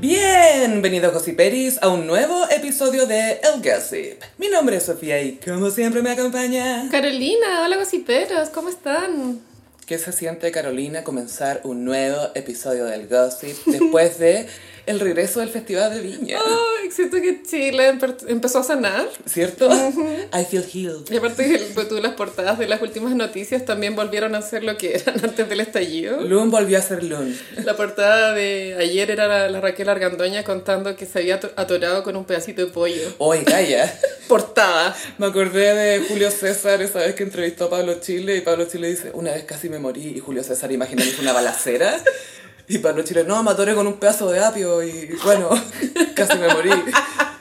Bienvenidos Gossiperis a un nuevo episodio de El Gossip. Mi nombre es Sofía y como siempre me acompaña... Carolina, hola gossiperos, ¿cómo están? ¿Qué se siente Carolina comenzar un nuevo episodio del Gossip después de el regreso del Festival de Viña? Ay, siento que Chile empe- empezó a sanar. ¿Cierto? I feel healed. Y aparte que pues, tú las portadas de las últimas noticias también volvieron a ser lo que eran antes del estallido. Loon volvió a ser Loon. La portada de ayer era la, la Raquel Argandoña contando que se había ato- atorado con un pedacito de pollo. Oye, calla. Portada. Me acordé de Julio César esa vez que entrevistó a Pablo Chile y Pablo Chile dice, una vez casi me morí y Julio César imaginándose una balacera y Pablo Chile, no, me atoré con un pedazo de apio y bueno, casi me morí.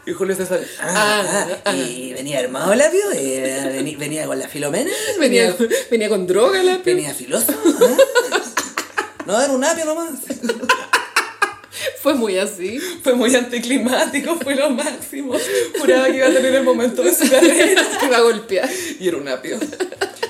Y Julio César, ah, ah, y venía armado el apio, Eh, venía, venía con la filomena, Venía, venía con droga la venía filoso. ¿ah? No, era un apio nomás. Fue muy así. Fue muy anticlimático, fue lo máximo. Juraba que iba a tener el momento de su carrera. Te iba a golpear. Y era un apio.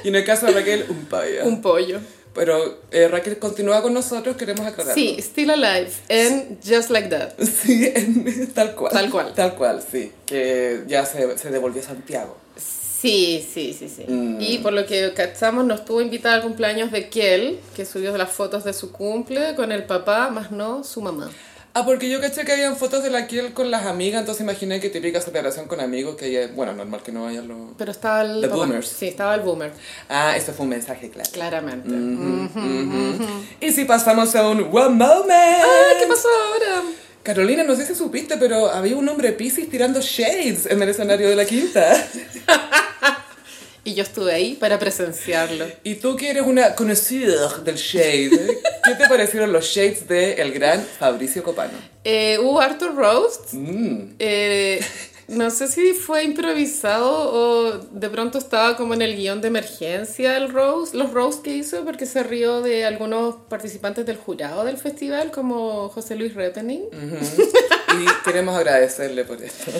Y en el caso de Raquel, un paya. Un pollo. Pero eh, Raquel continúa con nosotros, queremos aclarar. Sí, Still Alive. And Just Like That. Sí, en- tal cual. Tal cual. Tal cual, sí. Que ya se, se devolvió a Santiago. Sí, sí, sí, sí. Mm. Y por lo que cachamos, nos estuvo invitada al cumpleaños de Kel, que subió las fotos de su cumple con el papá, más no su mamá. Ah, porque yo caché que habían fotos de la Kiel con las amigas, entonces imaginé que típica celebración con amigos, que ella- bueno, normal que no vayan los... Pero estaba el The papá. boomers. Sí, estaba el boomer, Ah, eso fue un mensaje claro. claramente. Y si pasamos a un one moment. Ah, ¿qué pasó ahora? Carolina, no sé si supiste, pero había un hombre Pisces tirando shades en el escenario de la quinta. Y yo estuve ahí para presenciarlo. Y tú que eres una conocida del shade, ¿qué te parecieron los shades de el gran Fabricio Copano? Eh, hubo Arthur Roast. Mm. Eh, no sé si fue improvisado o de pronto estaba como en el guion de emergencia el roast, los roast que hizo porque se rió de algunos participantes del jurado del festival como José Luis Repening. Y queremos agradecerle por esto.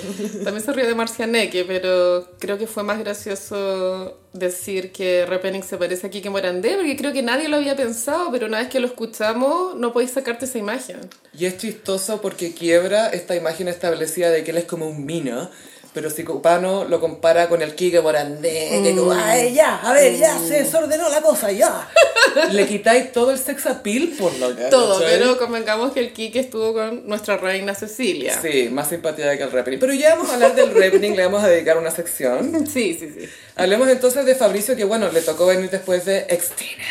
También se rió de Marcianeque, pero creo que fue más gracioso decir que Repening se parece a Kike Morandé porque creo que nadie lo había pensado, pero una vez que lo escuchamos no podéis sacarte esa imagen. Y es chistoso porque quiebra esta imagen establecida de que él es como un mino. Pero si Copano lo compara con el Kike Morandé, que como, ay, ya, a ver, ya se desordenó la cosa, ya. Le quitáis todo el sex appeal por lo que Todo, pero convengamos que el Kike estuvo con nuestra reina Cecilia. Sí, más simpatía que el Repening. Pero ya vamos a hablar del Repening, le vamos a dedicar una sección. Sí, sí, sí. Hablemos entonces de Fabricio, que bueno, le tocó venir después de Extina.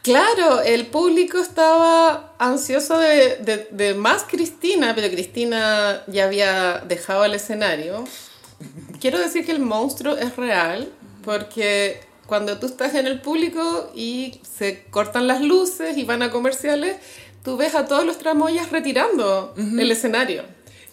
Claro, el público estaba ansioso de, de- de más Cristina, pero Cristina ya había dejado el escenario. Quiero decir que el monstruo es real, porque cuando tú estás en el público y se cortan las luces y van a comerciales, tú ves a todos los tramoyas retirando el escenario.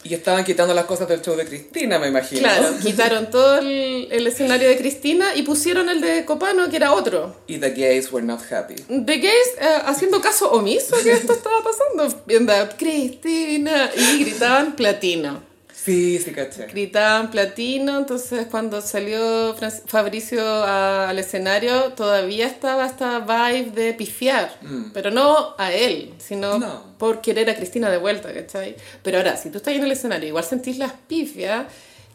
Y estaban quitando las cosas del show de Cristina, me imagino. Claro, quitaron todo el, el escenario de Cristina y pusieron el de Copano, que era otro. Y the gays were not happy. The gays eh, haciendo caso omiso que esto estaba pasando. Viendo Cristina y gritaban platino. Sí, sí, caché. Gritaban platino, entonces cuando salió Fabricio a- al escenario todavía estaba esta vibe de pifiar, pero no a él, sino No. por querer a Cristina de vuelta, ¿cachai? Pero ahora, si tú estás en el escenario, igual sentís las pifias,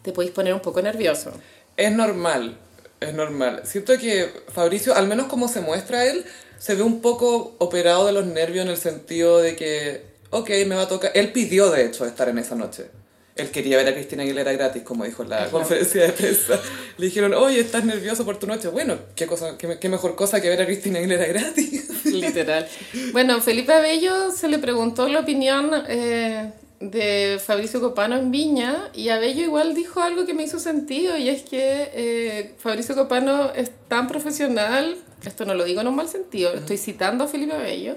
te podéis poner un poco nervioso. Es normal, es normal. Siento que Fabricio, al menos como se muestra él, se ve un poco operado de los nervios en el sentido de que, ok, me va a tocar. Él pidió, de hecho, estar en esa noche. Él quería ver a Cristina Aguilera gratis, como dijo en la conferencia de prensa. Le dijeron, oye, ¿estás nervioso por tu noche? Bueno, ¿qué, cosa, qué, qué mejor cosa que ver a Cristina Aguilera gratis? Literal. Bueno, Felipe Abello se le preguntó la opinión eh, de Fabricio Copano en Viña y Abello igual dijo algo que me hizo sentido y es que eh, Fabricio Copano es tan profesional, esto no lo digo en un mal sentido, estoy citando a Felipe Abello,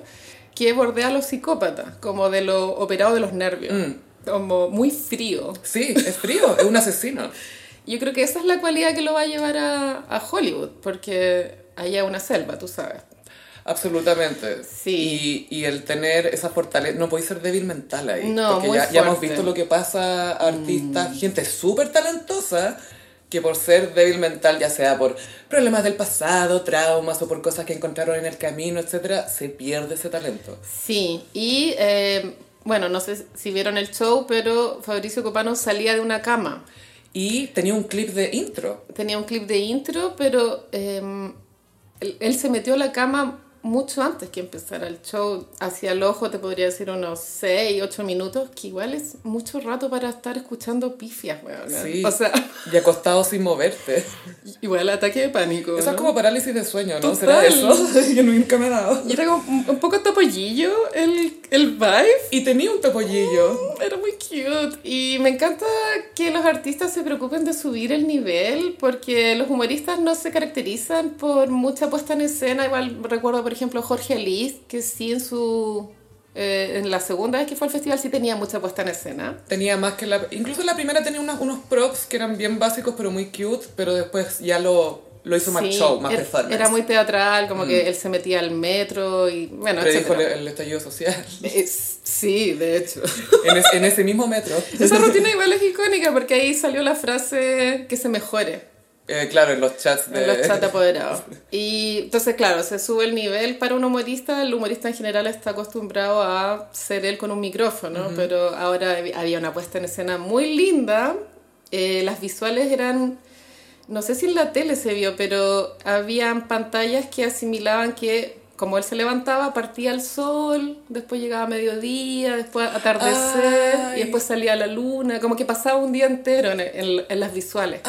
que bordea a los psicópatas, como de lo operado de los nervios, como muy frío. Sí, es frío, es un asesino. Yo creo que esa es la cualidad que lo va a llevar a, a Hollywood, porque allá es una selva, tú sabes. Absolutamente. Sí. Y, y el tener esa fortaleza, no podéis ser débil mental ahí. No, porque muy ya, ya hemos. Mm. visto lo que pasa a artistas, gente súper talentosa, que por ser débil mental, ya sea por problemas del pasado, traumas o por cosas que encontraron en el camino, etcétera, se pierde ese talento. Sí, y eh, bueno, no sé si vieron el show, pero Fabricio Copano salía de una cama. Y tenía un clip de intro. Tenía un clip de intro, pero eh, él, él se metió a la cama mucho antes que empezara el show. Hacia el ojo te podría decir unos 6, 8 minutos, que igual es mucho rato para estar escuchando pifias, weón. Sí. O sea, Y acostado sin moverte. igual ataque de pánico. Eso ¿no? es como parálisis de sueño, ¿no? Total. ¿Será eso? Yo nunca me he dado. Y era como un poco topollillo el, el vibe. Y tenía un topollillo. Era muy cute. Y me encanta que los artistas se preocupen de subir el nivel, porque los humoristas no se caracterizan por mucha puesta en escena. Igual recuerdo, por ejemplo, Jorge Alice, que sí en su. eh, en la segunda vez que fue al festival sí tenía mucha puesta en escena. Tenía más que la... Incluso la primera tenía unos, unos props que eran bien básicos, pero muy cute. Pero después ya lo, lo hizo más Sí, show, más era, performance. era muy teatral, como que él se metía al metro y bueno, Predijo el, el estallido social. Es- Sí, de hecho. en, es- en ese mismo metro. Esa rutina igual es icónica porque ahí salió la frase que se mejore. Eh, claro, en los chats de... En los chats apoderados. Y entonces, claro, se sube el nivel para un humorista. El humorista en general está acostumbrado a ser él con un micrófono, pero ahora hab- había una puesta en escena muy linda. Eh, las visuales eran, no sé si en la tele se vio, pero habían pantallas que asimilaban que como él se levantaba, partía el sol, después llegaba mediodía, después atardecer, Ay. y después salía la luna, como que pasaba un día entero en, en- en las visuales.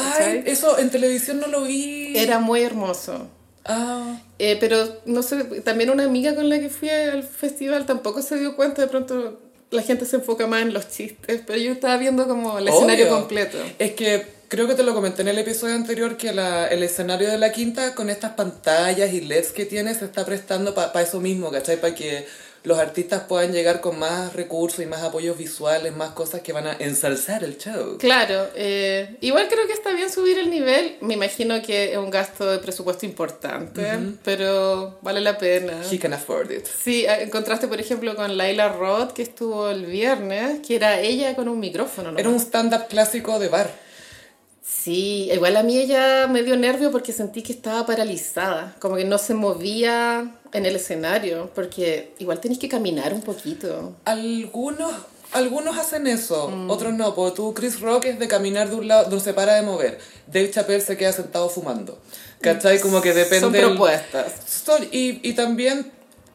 eso en televisión no lo vi. Era muy hermoso. Ah, Eh, pero no sé, también una amiga con la que fui al festival tampoco se dio cuenta, de pronto la gente se enfoca más en los chistes, pero yo estaba viendo como el escenario completo. Es que creo que te lo comenté en el episodio anterior que la- el escenario de la quinta con estas pantallas y LEDs que tiene se está prestando para eso mismo, ¿cachai? Para que los artistas puedan llegar con más recursos y más apoyos visuales, más cosas que van a ensalzar el show. Claro, eh, igual creo que está bien subir el nivel, me imagino que es un gasto de presupuesto importante, pero vale la pena. He can afford it. Sí, eh, en contraste, por ejemplo, con Laila Roth, que estuvo el viernes, que era ella con un micrófono. ¿no? Era un stand-up clásico de bar. Sí, igual a mí ella me dio nervio porque sentí que estaba paralizada, como que no se movía en el escenario, porque igual tenés que caminar un poquito. Algunos, algunos hacen eso, Mm. otros no. Porque tú, Chris Rock es de caminar de un lado, no se para de mover. Dave Chappelle se queda sentado fumando. ¿Cachai? Como que depende... Son propuestas. Son- y, y también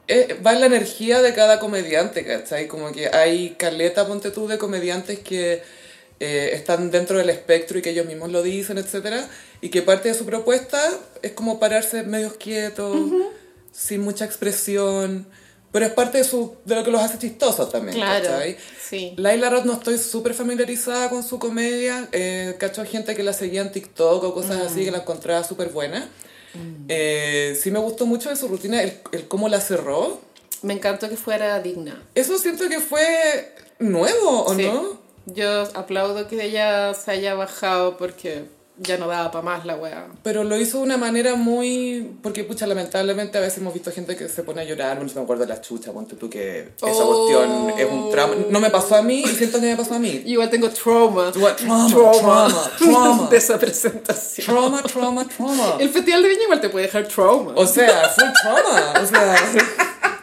eh, va en la energía de cada comediante, ¿cachai? Como que hay caleta, ponte tú, de comediantes que eh, están dentro del espectro y que ellos mismos lo dicen, etcétera Y que parte de su propuesta es como pararse medios quietos, sin mucha expresión. Pero es parte de, su, de lo que los hace chistosos también, Claro, ¿cachai? sí. Laila Roth no estoy súper familiarizada con su comedia. Eh, cacho gente que la seguía en TikTok o cosas así que la encontraba súper buena. Eh, sí me gustó mucho de su rutina, el, el cómo la cerró. Me encantó que fuera digna. Eso siento que fue nuevo, ¿o Sí. no? Yo aplaudo que ella se haya bajado porque ya no daba para más la wea. Pero lo hizo de una manera muy... Porque, pucha, lamentablemente a veces hemos visto gente que se pone a llorar. Bueno, si me acuerdo de la chucha, ponte tú que esa Oh. cuestión es un trauma. No me pasó a mí y siento que me pasó a mí. Igual tengo trauma. What? Trauma, trauma, trauma. de esa presentación. Trauma, trauma, trauma. El Festival de Viña igual te puede dejar trauma. O sea, full trauma. O sea,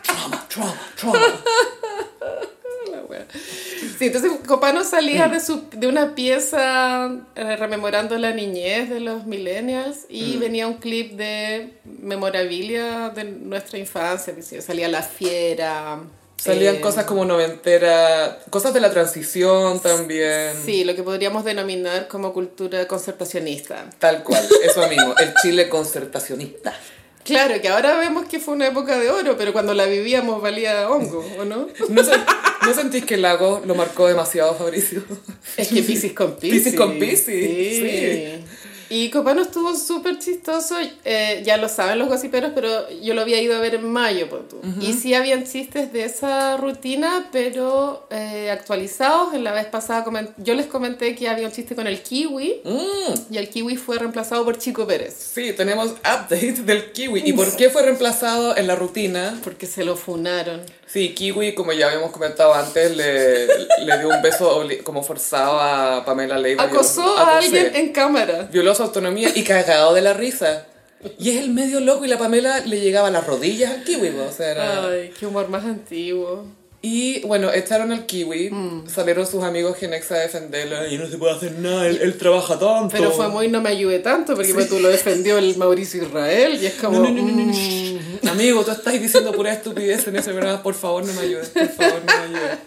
trauma, trauma, trauma. La wea. Sí, entonces Copano salía de, su, de una pieza eh, rememorando la niñez de los millennials y venía un clip de memorabilia de nuestra infancia. que Salía La Fiera. Salían eh, cosas como noventera, cosas de la transición también. Sí, lo que podríamos denominar como cultura concertacionista. Tal cual, eso mismo, el Chile concertacionista. Claro, que ahora vemos que fue una época de oro, pero cuando la vivíamos valía hongo, ¿o no? ¿No, sen- ¿no sentís que el lago lo marcó demasiado, Fabricio? Es que Pisces con Pisces. Con Piscis, Sí. Y Copano estuvo súper chistoso, eh, ya lo saben los gossiperos, pero yo lo había ido a ver en mayo. pon tú. Y sí habían chistes de esa rutina, pero eh, actualizados. En la vez pasada yo les comenté que había un chiste con el kiwi, Mm, y el kiwi fue reemplazado por Chico Pérez. sí, tenemos update del kiwi. ¿Y por qué fue reemplazado en la rutina? Porque se lo funaron. Sí, Kiwi, como ya habíamos comentado antes, le, le dio un beso como forzado a Pamela Leiva. Acosó a alguien en cámara. Violó su autonomía y cagado de la risa. Y es el medio loco y la Pamela le llegaba a las rodillas al kiwi, po, o sea, era... Ay, qué humor más antiguo. Y bueno, echaron al kiwi, Mm. salieron sus amigos Genexa a defenderlo y no se puede hacer nada, él, él trabaja tanto. Pero fue muy no me ayude tanto, porque pues, tú lo defendió el Mauricio Israel y es como... No, no, no, no, no, no. mm, Amigo, tú estás diciendo pura estupidez en ese programa, por favor no me ayudes, por favor no me ayudes.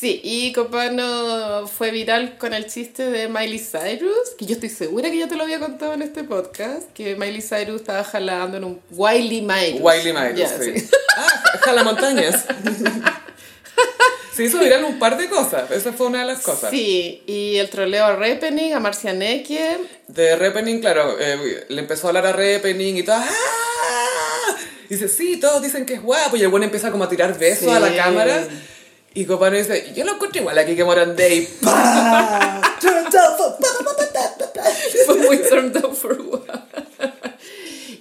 Sí, y Copano fue viral con el chiste de Miley Cyrus, que yo estoy segura que ya te lo había contado en este podcast, que Miley Cyrus estaba jalando en un Wiley Cyrus. Wiley Myers, Ya, sí. Ah, jalamontañas. Se hizo viral un par de cosas, esa fue una de las cosas. Sí, y el troleo a Repening, a Marcianeque. De Repening, claro, eh, le empezó a hablar a Repening y todo. ¡ah! Y dice, sí, todos dicen que es guapo. Y el bueno empieza como a tirar besos Sí. a la cámara. Y Copano dice, yo lo encuentro igual aquí que Morandé. Y ¡pah! Turned out for- Fue muy turned down for what.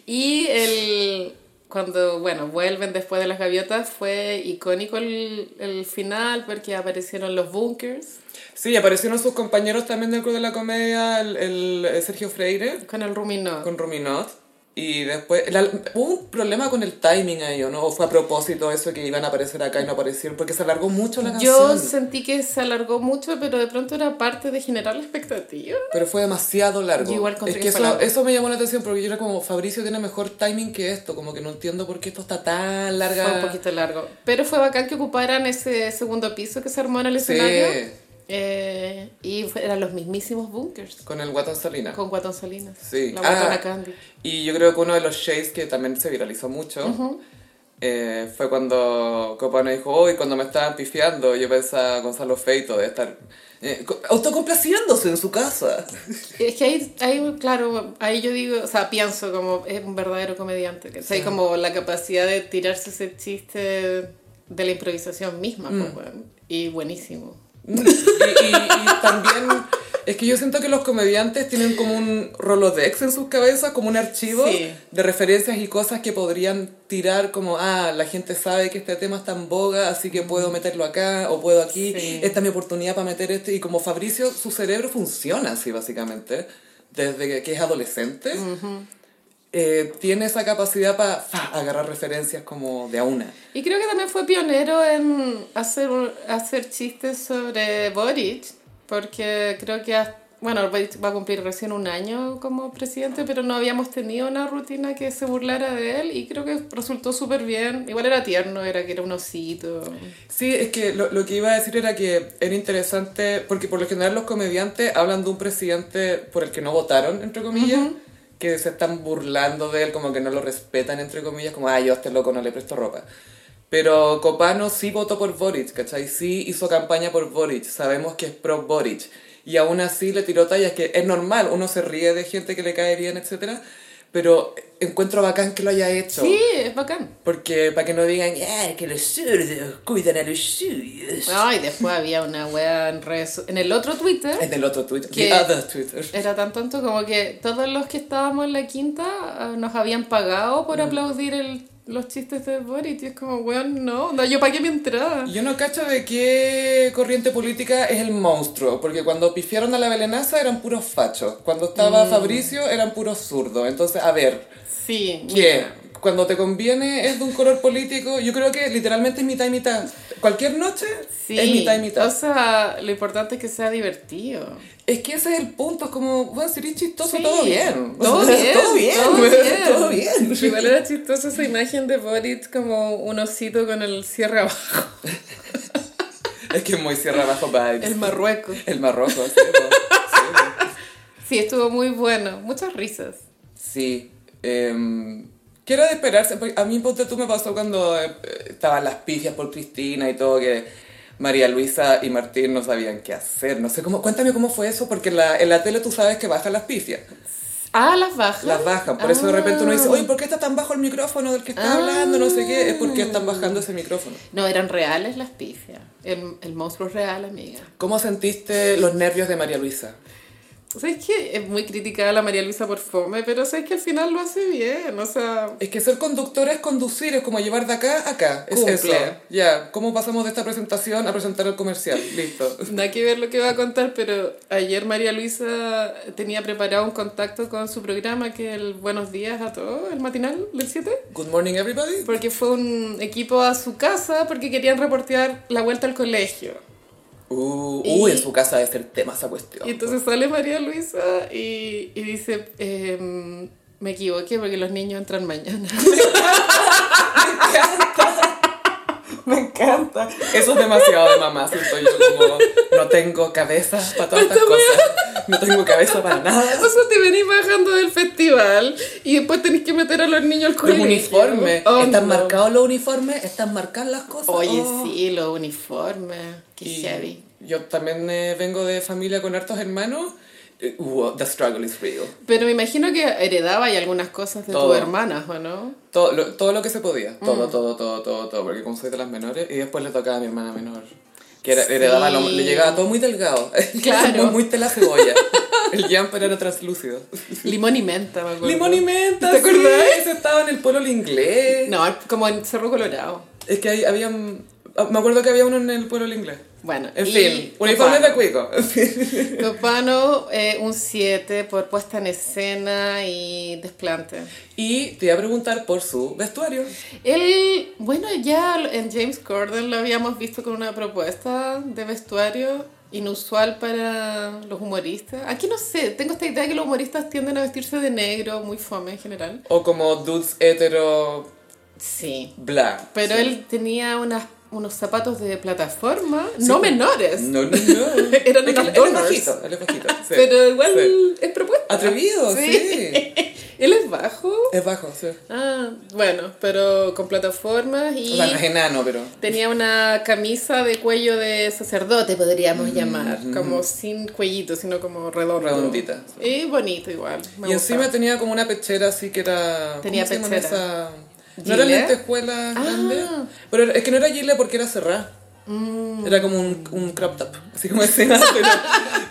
Y el... Cuando, bueno, vuelven después de las gaviotas, fue icónico el, el final porque aparecieron los bunkers Sí, aparecieron sus compañeros también del Club de la Comedia, el, el, eh, Sergio Freire, con el Ruminó. con Ruminot. Y después, la- hubo un problema con el timing ahí, ¿o no? ¿O fue a propósito eso que iban a aparecer acá y no aparecieron? Porque se alargó mucho la Yo canción. sentí que se alargó mucho, pero de pronto era parte de generar la expectativa. Pero fue demasiado largo. Yo igual es que eso, eso me llamó la atención porque yo era como, Fabricio tiene mejor timing que esto, como que no entiendo por qué esto está tan larga. Fue un poquito largo. Pero fue bacán que ocuparan ese segundo piso que se armó en el Sí, escenario. Eh, y eran los mismísimos bunkers. con el Guatón Salina. Con Guatón Salinas. Sí. La Ah, Candy. Y yo creo que uno de los shades que también se viralizó mucho eh, fue cuando Copano dijo, hoy cuando me estaban pifiando, yo pensaba Gonzalo Feito de estar eh, co- autocomplaciéndose en su casa. Es que ahí, ahí, claro, ahí yo digo, o sea, pienso como es un verdadero comediante, que hay como la capacidad de tirarse ese chiste de la improvisación misma, Mm. pues, weón. y buenísimo. Y, y- y también es que yo siento que los comediantes tienen como un rolodex en sus cabezas, como un archivo Sí. de referencias y cosas que podrían tirar como, ah, la gente sabe que este tema está en boga, así que puedo meterlo acá o puedo aquí, Sí. esta es mi oportunidad para meter este. Y como Fabricio, su cerebro funciona así básicamente, desde que- que es adolescente. Eh, tiene esa capacidad para agarrar referencias como de a una. Y creo que también fue pionero en hacer, hacer chistes sobre Boric, porque creo que, bueno, Boric va a cumplir recién un año como presidente, pero no habíamos tenido una rutina que se burlara de él y creo que resultó súper bien. Igual era tierno, era que era un osito. Sí, es que lo, lo que iba a decir era que era interesante, porque por lo general los comediantes hablan de un presidente por el que no votaron, entre comillas, que se están burlando de él, como que no lo respetan, entre comillas, como, ah, yo a este loco no le presto ropa. Pero Copano sí votó por Boric, ¿cachai? Sí hizo campaña por Boric, sabemos que es pro Boric. Y aún así le tiró tallas que es normal, uno se ríe de gente que le cae bien, etcétera Pero encuentro bacán que lo haya hecho. Sí, es bacán. Porque para que no digan, ah, que los zurdos cuidan a los suyos. No, y después había una wea en redes En el otro Twitter Es del otro Twitter. Que- The other Twitter. era tan tonto como que todos los que estábamos en la quinta ah, nos habían pagado Mm. por aplaudir el, los chistes de Boric. Y es como, weón, no, no, yo pagué mi entrada. Yo no cacho de qué corriente política es el monstruo, porque cuando pifiaron a la Belenaza eran puros fachos, cuando estaba Mm. Fabricio eran puros zurdos. Entonces, a ver, Sí, ¿qué? mira. Cuando te conviene es de un color político, yo creo que literalmente es mitad y mitad. Cualquier noche Sí, es mitad y mitad. o sea, lo importante es que sea divertido. Es que ese es el punto, es como, bueno, si eres chistoso, Sí. todo bien. Todo O sea, bien, todo bien, todo bien. todo bien. Igual era chistosa esa imagen de Boric como un osito con el cierre abajo. Es que es muy Sierra Abajo vibes. El Marruecos. El Marroco, sí. po. Sí, po. Sí, estuvo muy bueno. Muchas risas. Sí. em, ¿Qué era de esperarse? Porque a mí, ponte tú, me pasó cuando eh, estaban las pifias por Cristina y todo, que María Luisa y Martín no sabían qué hacer. No sé cómo. Cuéntame cómo fue eso, porque en la, en la tele tú sabes que bajan las pifias. Ah, las bajas. Las bajan. Por eso de repente uno dice, Ah. oye, ¿por qué está tan bajo el micrófono del que está Ah. hablando? No sé qué. Es porque están bajando ese micrófono. No, eran reales las pifias. El, el monstruo real, amiga. ¿Cómo sentiste los nervios de María Luisa? ¿Sabes que Es muy criticada la María Luisa por fome, pero sabes que al final lo hace bien, o sea... Es que ser conductor es conducir, es como llevar de acá a acá. Es eso. Ya, ¿cómo pasamos de esta presentación a presentar el comercial? Listo. Nada que ver lo que va a contar, pero ayer María Luisa tenía preparado un contacto con su programa, que es el Buenos Días a todos, el matinal del 7, Good morning, everybody. porque fue un equipo a su casa porque querían reportear la vuelta al colegio. Uh, Y- uy, en su casa debe ser tema esa cuestión. Y entonces sale María Luisa y, y dice, em, me equivoqué porque los niños entran mañana. Me encanta. Eso es demasiado de mamá, siento yo como no tengo cabeza para todas estas cosas. No tengo cabeza para nada. O sea, te venís bajando del festival y después tenés que meter a los niños al Los colegio. uniformes. Oh, ¿Están no. marcados los uniformes? ¿Están marcadas las cosas? Oye, Oh. sí, los uniformes. Qué Y heavy. yo también eh, vengo de familia con hartos hermanos. Eh, uh, the struggle is real. Pero me imagino que heredaba y algunas cosas de Todo. tus hermanas, ¿o no? Todo lo, todo lo que se podía. Todo, Mm. todo, todo, todo, todo. Porque como soy de las menores, y después le tocaba a mi hermana menor. Que era, heredaba, lo- le llegaba todo muy delgado. Claro. muy, muy tela cebolla. El jumper era translúcido. Limón y menta, me acuerdo. Limón y menta, ¿Te sí, acordás? Ese estaba en el pueblo inglés. No, como en Cerro Colorado. Es que ahí había... Me acuerdo que había uno en el pueblo inglés. Bueno, En fin, uniforme de cuico. Copano, eh, un 7 por puesta en escena y desplante. Y te iba a preguntar por su vestuario. Él, bueno, ya en James Corden lo habíamos visto con una propuesta de vestuario inusual para los humoristas. Aquí no sé, tengo esta idea que los humoristas tienden a vestirse de negro, muy fome en general. O como dudes hetero Sí. bla. Pero Sí. él tenía unas, unos zapatos de plataforma, no menores. No, no, no. Eran que unas él es bajito, él es bajito. sí. Pero igual Sí. es propuesta. Atrevido, sí. él es bajo. Es bajo, sí. Ah, bueno, pero con plataformas y O sea, no es enano, pero... tenía una camisa de cuello de sacerdote, podríamos llamar. Como sin cuellito, sino como redondo. Redondita. Y bonito igual. y gustaba. encima tenía como una pechera así que era... Tenía ¿cómo se llama pechera. Esa? No era ¿Gilet? lentejuela Ah. grande. Pero es que no era gilet porque era cerrada. Mm. Era como un, un crop top. Así como encima, pero,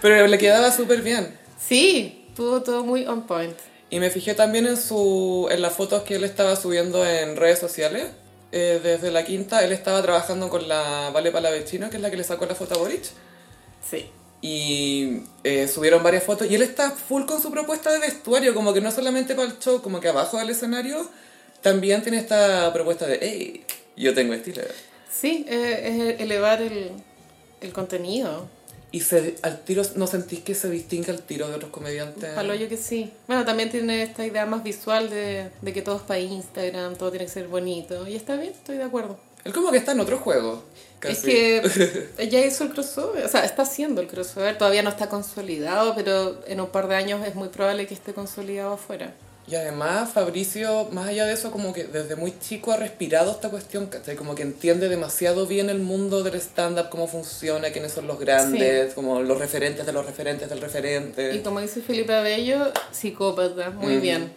pero le quedaba súper bien. Sí, tuvo todo muy on point. Y me fijé también en, su, en las fotos que él estaba subiendo en redes sociales. Eh, desde la quinta, él estaba trabajando con la Vale Palavecino, que es la que le sacó la foto a Boric. Sí. Y eh, subieron varias fotos y él está full con su propuesta de vestuario, como que no solamente para el show, como que abajo del escenario también tiene esta propuesta de, hey, yo tengo estilo. Sí, eh, es elevar el, el contenido. Y se, al tiro, ¿no sentís que se distingue al tiro de otros comediantes? Palo yo que sí. Bueno, también tiene esta idea más visual de, de que todo es para Instagram, todo tiene que ser bonito. Y está bien, estoy de acuerdo. Él como que está en otro juego. Es casi. que ella hizo el crossover, o sea, está haciendo el crossover, todavía no está consolidado, pero en un par de años es muy probable que esté consolidado afuera. Y además, Fabricio, más allá de eso, como que desde muy chico ha respirado esta cuestión, ¿cachai? Como que entiende demasiado bien el mundo del stand-up, cómo funciona, quiénes son los grandes, como los referentes de los referentes del referente. Y como dice Felipe Abello, psicópata, muy Mm. bien.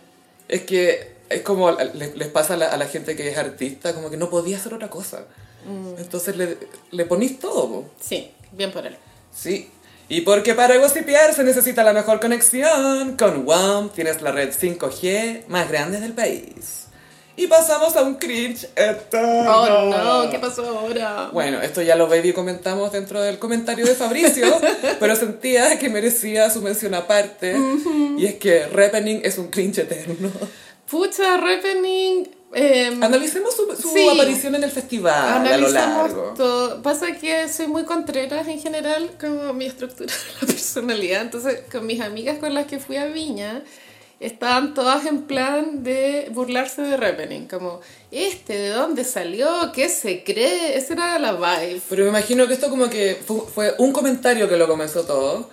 Es que es como les, les pasa a la, a la gente que es artista, como que no podía hacer otra cosa. Mm. Entonces le, le ponís todo, po. Sí, bien por él. Sí. Y porque para gossipear se necesita la mejor conexión. Con WAM tienes la red 5G más grande del país. Y pasamos a un cringe eterno. Oh no, ¿qué pasó ahora? Bueno, esto ya lo baby comentamos dentro del comentario de Fabricio, pero sentía que merecía su mención aparte. Y es que Repening es un cringe eterno. Pucha, Repening. Em, Analicemos su, su Sí. aparición en el festival a lo largo. Todo. Pasa que soy muy contreras en general, como mi estructura de la personalidad. Entonces, con mis amigas con las que fui a Viña, estaban todas en plan de burlarse de Repening. Como, ¿este de dónde salió? ¿Qué se cree? Esa era la vibe. Pero me imagino que esto como que fue, fue un comentario que lo comenzó todo.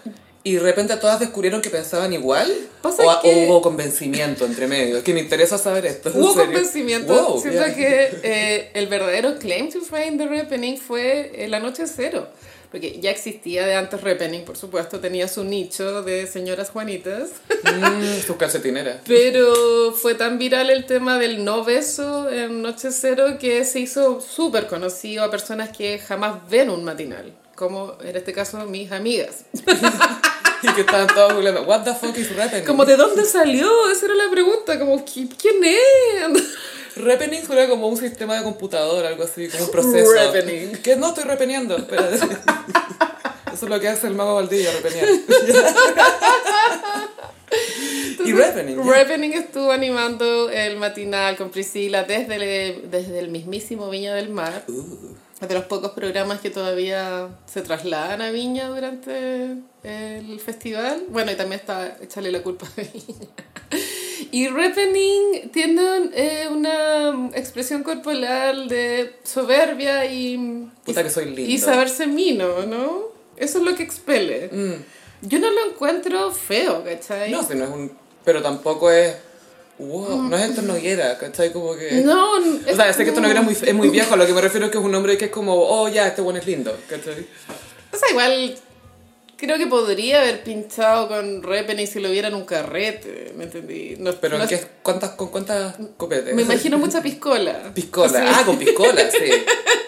Y de repente todas descubrieron que pensaban igual. Pasa o, que- o hubo convencimiento entre medio. Es que me interesa saber esto. Hubo convencimiento. Wow, Siento yeah. que eh, el verdadero claim to fame de Repening fue el anoche cero. Porque ya existía de antes Repening, por supuesto, tenía su nicho de señoras Juanitas. Mm, sus calcetineras. Pero fue tan viral el tema del no beso en Noche Cero que se hizo súper conocido a personas que jamás ven un matinal, como en este caso mis amigas. y que estaban todos googleando, what the fuck is Repening? Como, ¿de dónde salió? Esa era la pregunta, como, ¿qui- ¿quién es? Repening suena como un sistema de computador, algo así, como un proceso. Repening. ¿Qué? No, estoy repeniendo. espera. Eso es lo que hace el mago Valdivia, repenear. y Repening. Repening estuvo animando el matinal con Priscila desde el, desde el mismísimo Viña del Mar. Uh. De los pocos programas que todavía se trasladan a Viña durante el festival. Bueno, y también está Echarle la culpa a Viña. Y Repening tiene eh, una expresión corporal de soberbia y, Puta y- que soy lindo. y saberse mino, ¿no? Eso es lo que expele. Mm. Yo no lo encuentro feo, ¿cachai? No, si no es un... Pero tampoco es... Wow, no es Héctor Noguera, ¿cachai? Como que... No, O sea, sé que Héctor Noguera es muy, es muy viejo, a lo que me refiero es que es un hombre que es como, oh, ya, este bueno es lindo, ¿cachai? O sea, igual creo que podría haber pinchado con Repen y si lo viera en un carrete, ¿me entendí? No, Pero no ¿en es- qué, ¿cuántas, ¿con cuántas copetes? Me imagino mucha piscola. Piscola. Ah, con piscola, sí.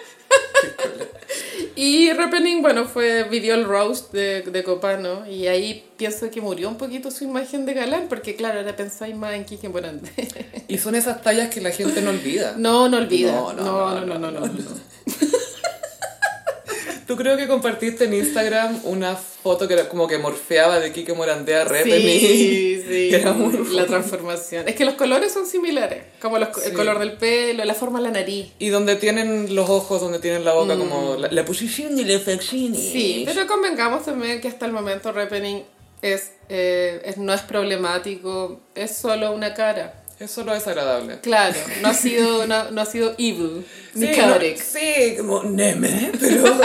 Y Repening, bueno, fue, vivió el roast de, de Copano y ahí pienso que murió un poquito su imagen de galán, porque claro, ahora pensáis más en Kike Morandé. Y son esas tallas que la gente no olvida. No, no olvida. No, No, no, no, no, no. no, no. Tú creo que compartiste en Instagram una foto que era como que morfeaba de Kike Morandé a Repening. Sí, sí, Que era muy la transformación. Es que los colores son similares, como los- el Sí. color del pelo, la forma de la nariz. Y donde tienen los ojos, donde tienen la boca, como la, la posición y la facción. Mm. Sí, pero convengamos también que hasta el momento Repening es, eh, es- no es problemático, es solo una cara. Es solo desagradable. Claro, no ha sido, no, no ha sido evil, ni Sí, chaotic. no- sí, como Neme, pero,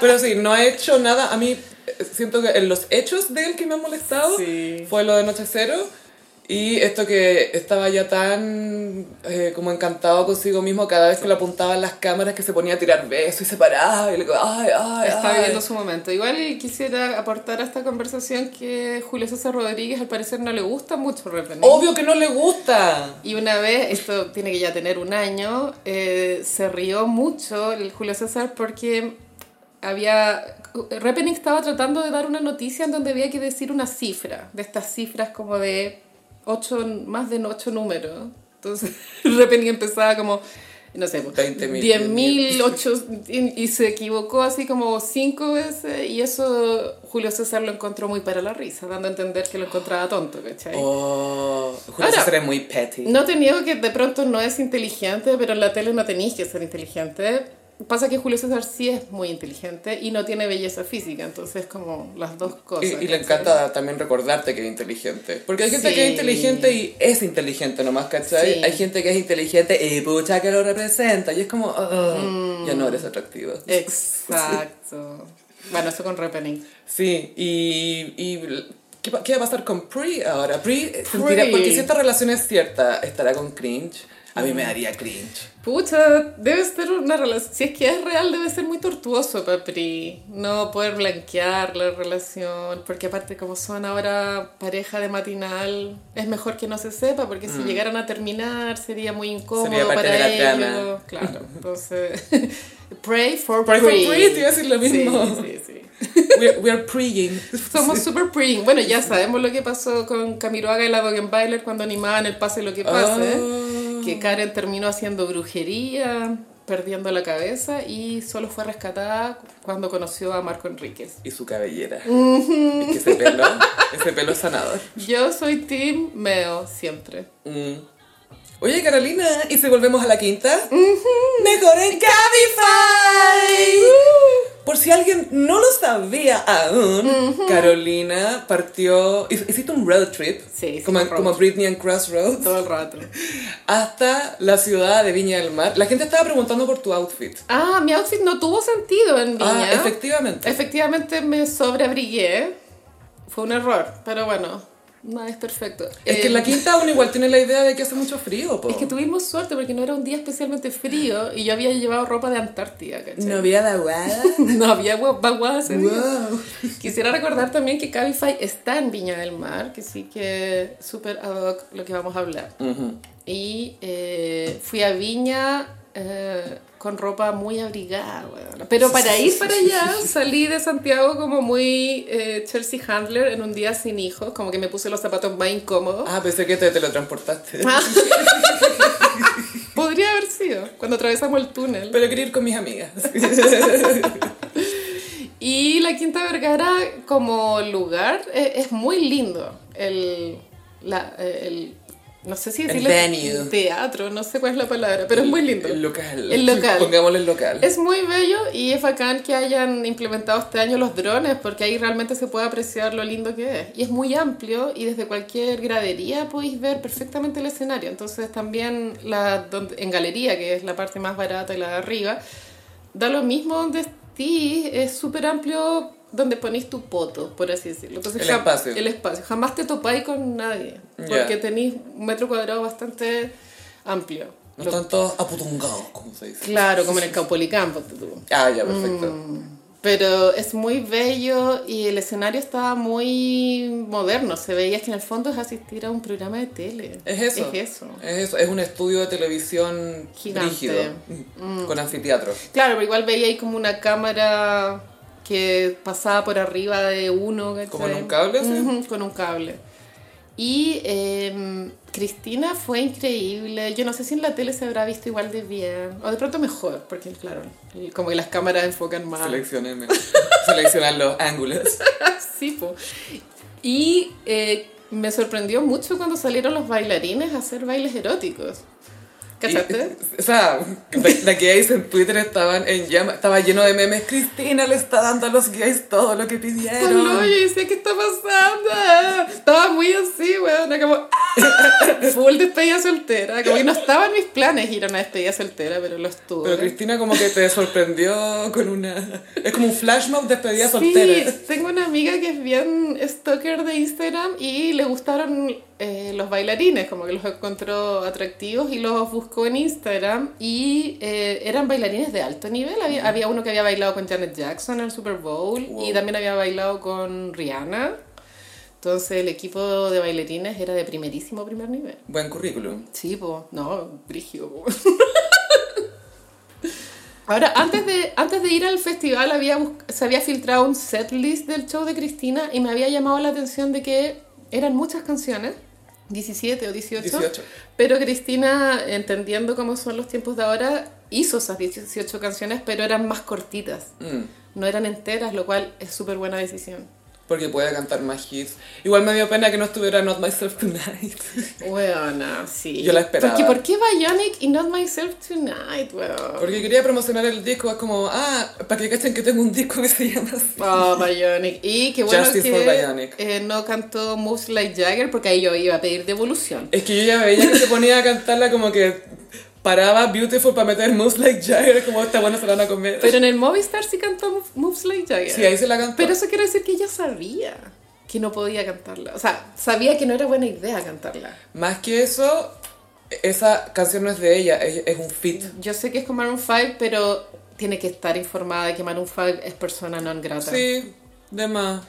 pero sí, no ha hecho nada. A mí eh, siento que en los hechos de él que me han molestado Sí. fue lo de Noche Cero y esto que estaba ya tan eh, como encantado consigo mismo cada vez que lo apuntaban las cámaras que se ponía a tirar besos y se paraba y le digo, ay, ay, Está viviendo su momento. Igual quisiera aportar a esta conversación que Julio César Rodríguez al parecer no le gusta mucho Repening. Obvio que no le gusta. Y una vez, esto tiene que ya tener un año, eh, se rió mucho el Julio César porque había... Repening estaba tratando de dar una noticia en donde había que decir una cifra, de estas cifras como de ocho, más de ocho números. Entonces Repening empezaba como, no sé, 20.000, 10.000, ocho- y, y se equivocó así como cinco veces y eso Julio César lo encontró muy para la risa, dando a entender que lo encontraba tonto, ¿cachai? Oh, Julio Ahora- César es muy petty. No te niego que de pronto no es inteligente, pero en la tele no tenéis que ser inteligente. Pasa que Julio César sí es muy inteligente y no tiene belleza física, entonces como las dos cosas. Y, y le encanta también recordarte que es inteligente. Porque hay gente Sí. que es inteligente y es inteligente nomás, ¿cachai? Sí. Hay gente que es inteligente y pucha que lo representa. Y es como, "Ah, Mm. ya no eres atractiva. Exacto. Bueno, eso con Repening. Sí, y... y ¿qué, va- a pasar con Pri ahora? Pri eh, sentirá, Pri. porque si esta relación es cierta, ¿estará con cringe? A mí me daría cringe. Pucha, debe ser una relación. Si es que es real, debe ser muy tortuoso para Pri. No poder blanquear la relación. Porque, aparte, como son ahora pareja de matinal, es mejor que no se sepa. Porque si llegaran a terminar, sería muy incómodo Mm. Sería parte para de la ellos. trama. Claro, entonces. Pray for Pray for Pri. Pri, te iba a decir lo mismo. Sí, sí, sí. We, we are preying. Somos super preying. Bueno, ya sabemos lo que pasó con Camiroaga y la Bailer cuando animaban el pase lo que pase. Ah. Que Karen terminó haciendo brujería, perdiendo la cabeza y solo fue rescatada cuando conoció a Marco Enríquez. Y su cabellera. Es que ese pelo, ese pelo es sanador. Yo soy Team Meo siempre. Mm. Oye, Carolina, ¿y si volvemos a la quinta? Mejor en Cabify. Por si alguien no lo sabía aún, Carolina partió, hic- hiciste un road trip, Sí, como, road como. Britney and Crossroads, Todo el rato. hasta la ciudad de Viña del Mar. La gente estaba preguntando por tu outfit. Ah, mi outfit no tuvo sentido en Viña. Ah, efectivamente. Efectivamente me sobreabrigué. Fue un error, pero bueno, nada es perfecto. Es que Eh, en la quinta uno igual tiene la idea de que hace mucho frío, po. Es que tuvimos suerte porque no era un día especialmente frío y yo había llevado ropa de Antártida, ¿cachai? No había de aguada. No había vaguada ese día. Wow. Quisiera recordar también que Cabify está en Viña del Mar, que sí que súper ad hoc lo que vamos a hablar. Y eh, fui a Viña eh, con ropa muy abrigada. Pero para ir para allá salí de Santiago como muy eh, Chelsea Handler en un día sin hijos, como que me puse los zapatos más incómodos. Ah, pensé que te teletransportaste. Ah. Podría haber sido, cuando atravesamos el túnel. Pero quería ir con mis amigas. Y la Quinta Vergara como lugar eh, es muy lindo. El, la, eh, el no sé si decirle teatro, no sé cuál es la palabra, pero es muy lindo. El local. El local. Pongámosle el local. Es muy bello y es bacán que hayan implementado este año los drones porque ahí realmente se puede apreciar lo lindo que es. Y es muy amplio y desde cualquier gradería podéis ver perfectamente el escenario. Entonces también la, donde- en galería, que es la parte más barata y la de arriba, da lo mismo donde estés, es súper amplio donde ponéis tu poto, por así decirlo. Entonces, El espacio. El espacio. Jamás te topáis con nadie porque tenéis un metro cuadrado bastante amplio. No están todos aputungados, como se dice. Claro, como en el Caupolicán. Ah, ya, perfecto. Mm. Pero es muy bello y el escenario estaba muy moderno. Se veía que en el fondo es asistir a un programa de tele. Es eso. Es eso. Es eso. Es un estudio de televisión Gigante. rígido. Mm. Con anfiteatro. Claro, pero igual veía ahí como una cámara que pasaba por arriba de uno. ¿Como en un cable, con un cable. Y eh, Cristina fue increíble. Yo no sé si en la tele se habrá visto igual de bien. O de pronto mejor, porque claro, como que las cámaras enfocan más. Seleccionen, seleccionan los ángulos. Sí, po. Y eh, me sorprendió mucho cuando salieron los bailarines a hacer bailes eróticos. ¿Cachaste? O sea, de, de gays en Twitter estaban en llama, estaba lleno de memes. Cristina le está dando a los gays todo lo que pidieron. no, yo decía, ¿qué está pasando? Estaba muy así, weón, como ¡ah! full despedida soltera. Como que no estaba en mis planes ir a una despedida soltera, pero lo estuve. Pero Cristina como que te sorprendió con una... Es como un flash mob de despedida Sí, soltera. tengo una amiga que es bien stalker de Instagram y le gustaron eh, los bailarines, como que los encontró atractivos y los buscó en Instagram y eh, eran bailarines de alto nivel. Había, había uno que había bailado con Janet Jackson en el Super Bowl Wow. y también había bailado con Rihanna. Entonces el equipo de bailarines era de primerísimo primer nivel. Buen currículum. Sí, po. No, brígido, po. Ahora, antes de, antes de ir al festival había se había filtrado un setlist del show de Cristina y me había llamado la atención de que eran muchas canciones, 17 o 18, 18. pero Cristina, entendiendo cómo son los tiempos de ahora, hizo esas 18 canciones, pero eran más cortitas, Mm. no eran enteras, lo cual es súper buena decisión. Porque puede cantar más hits. Igual me dio pena que no estuviera Not Myself Tonight. Weona, sí. Yo la esperaba. Porque, ¿Por qué Bionic y Not Myself Tonight, weón? Porque quería promocionar el disco, es como, ah, para que cachen que tengo un disco que se llama así. Oh, Bionic. Y qué bueno Justice que Bionic. eh, no cantó Moves Like Jagger porque ahí yo iba a pedir devolución. Es que yo ya veía que se ponía a cantarla como que paraba Beautiful para meter Moves Like Jagger, como esta buena se la van a comer. Pero en el Movistar sí cantó Move- Moves Like Jagger. Sí, ahí se la cantó. Pero eso quiere decir que ella sabía que no podía cantarla. O sea, sabía que no era buena idea cantarla. Más que eso, esa canción no es de ella, es, es un feat. Yo sé que es con Maroon 5, pero tiene que estar informada de que Maroon 5 es persona non grata. Sí, de más.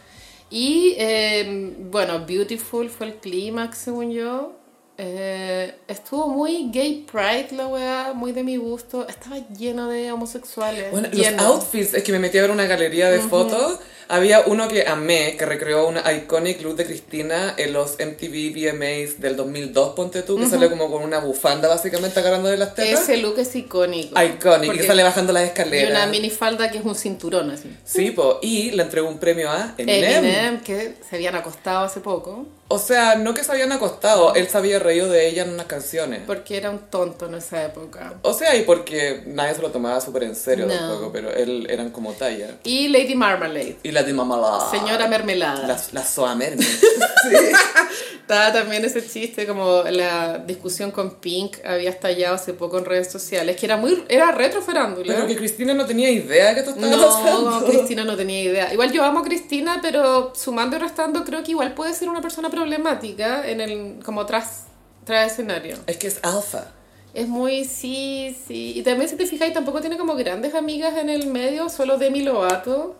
Y eh, bueno, Beautiful fue el clímax, según yo. Eh, estuvo muy gay pride la weá, muy de mi gusto. Estaba lleno de homosexuales. Bueno, lleno. los outfits, es que me metí a ver una galería de fotos. Había uno que amé, que recreó una iconic look de Cristina en los MTV VMAs del 2002, ponte tú, que sale como con una bufanda básicamente agarrando de las tetas. Ese look es icónico. Iconic, y Porque- sale bajando las Y escaleras. una minifalda que es un cinturón así. Sí, po, y le entregó un premio a Eminem. Eminem, que se habían acostado hace poco, O sea, no que se habían acostado, él se había reído de ella en unas canciones. porque era un tonto en esa época. O sea, y porque nadie se lo tomaba súper en serio No. tampoco, pero él eran como talla. Y Lady Marmalade, Y la de Mamala. señora mermelada. La, la Soa Merme. Estaba también ese chiste como la discusión con Pink había estallado hace poco en redes sociales, que era muy era retro farándula. Pero que Cristina no tenía idea que esto estaba No, pasando. Cristina no tenía idea. Igual yo amo a Cristina, pero sumando y restando creo que igual puede ser una persona problemática en el como tras tras escenario. Es que es alfa. Es muy sí, sí. Y también si te fijas, tampoco tiene como grandes amigas en el medio, solo Demi Lovato.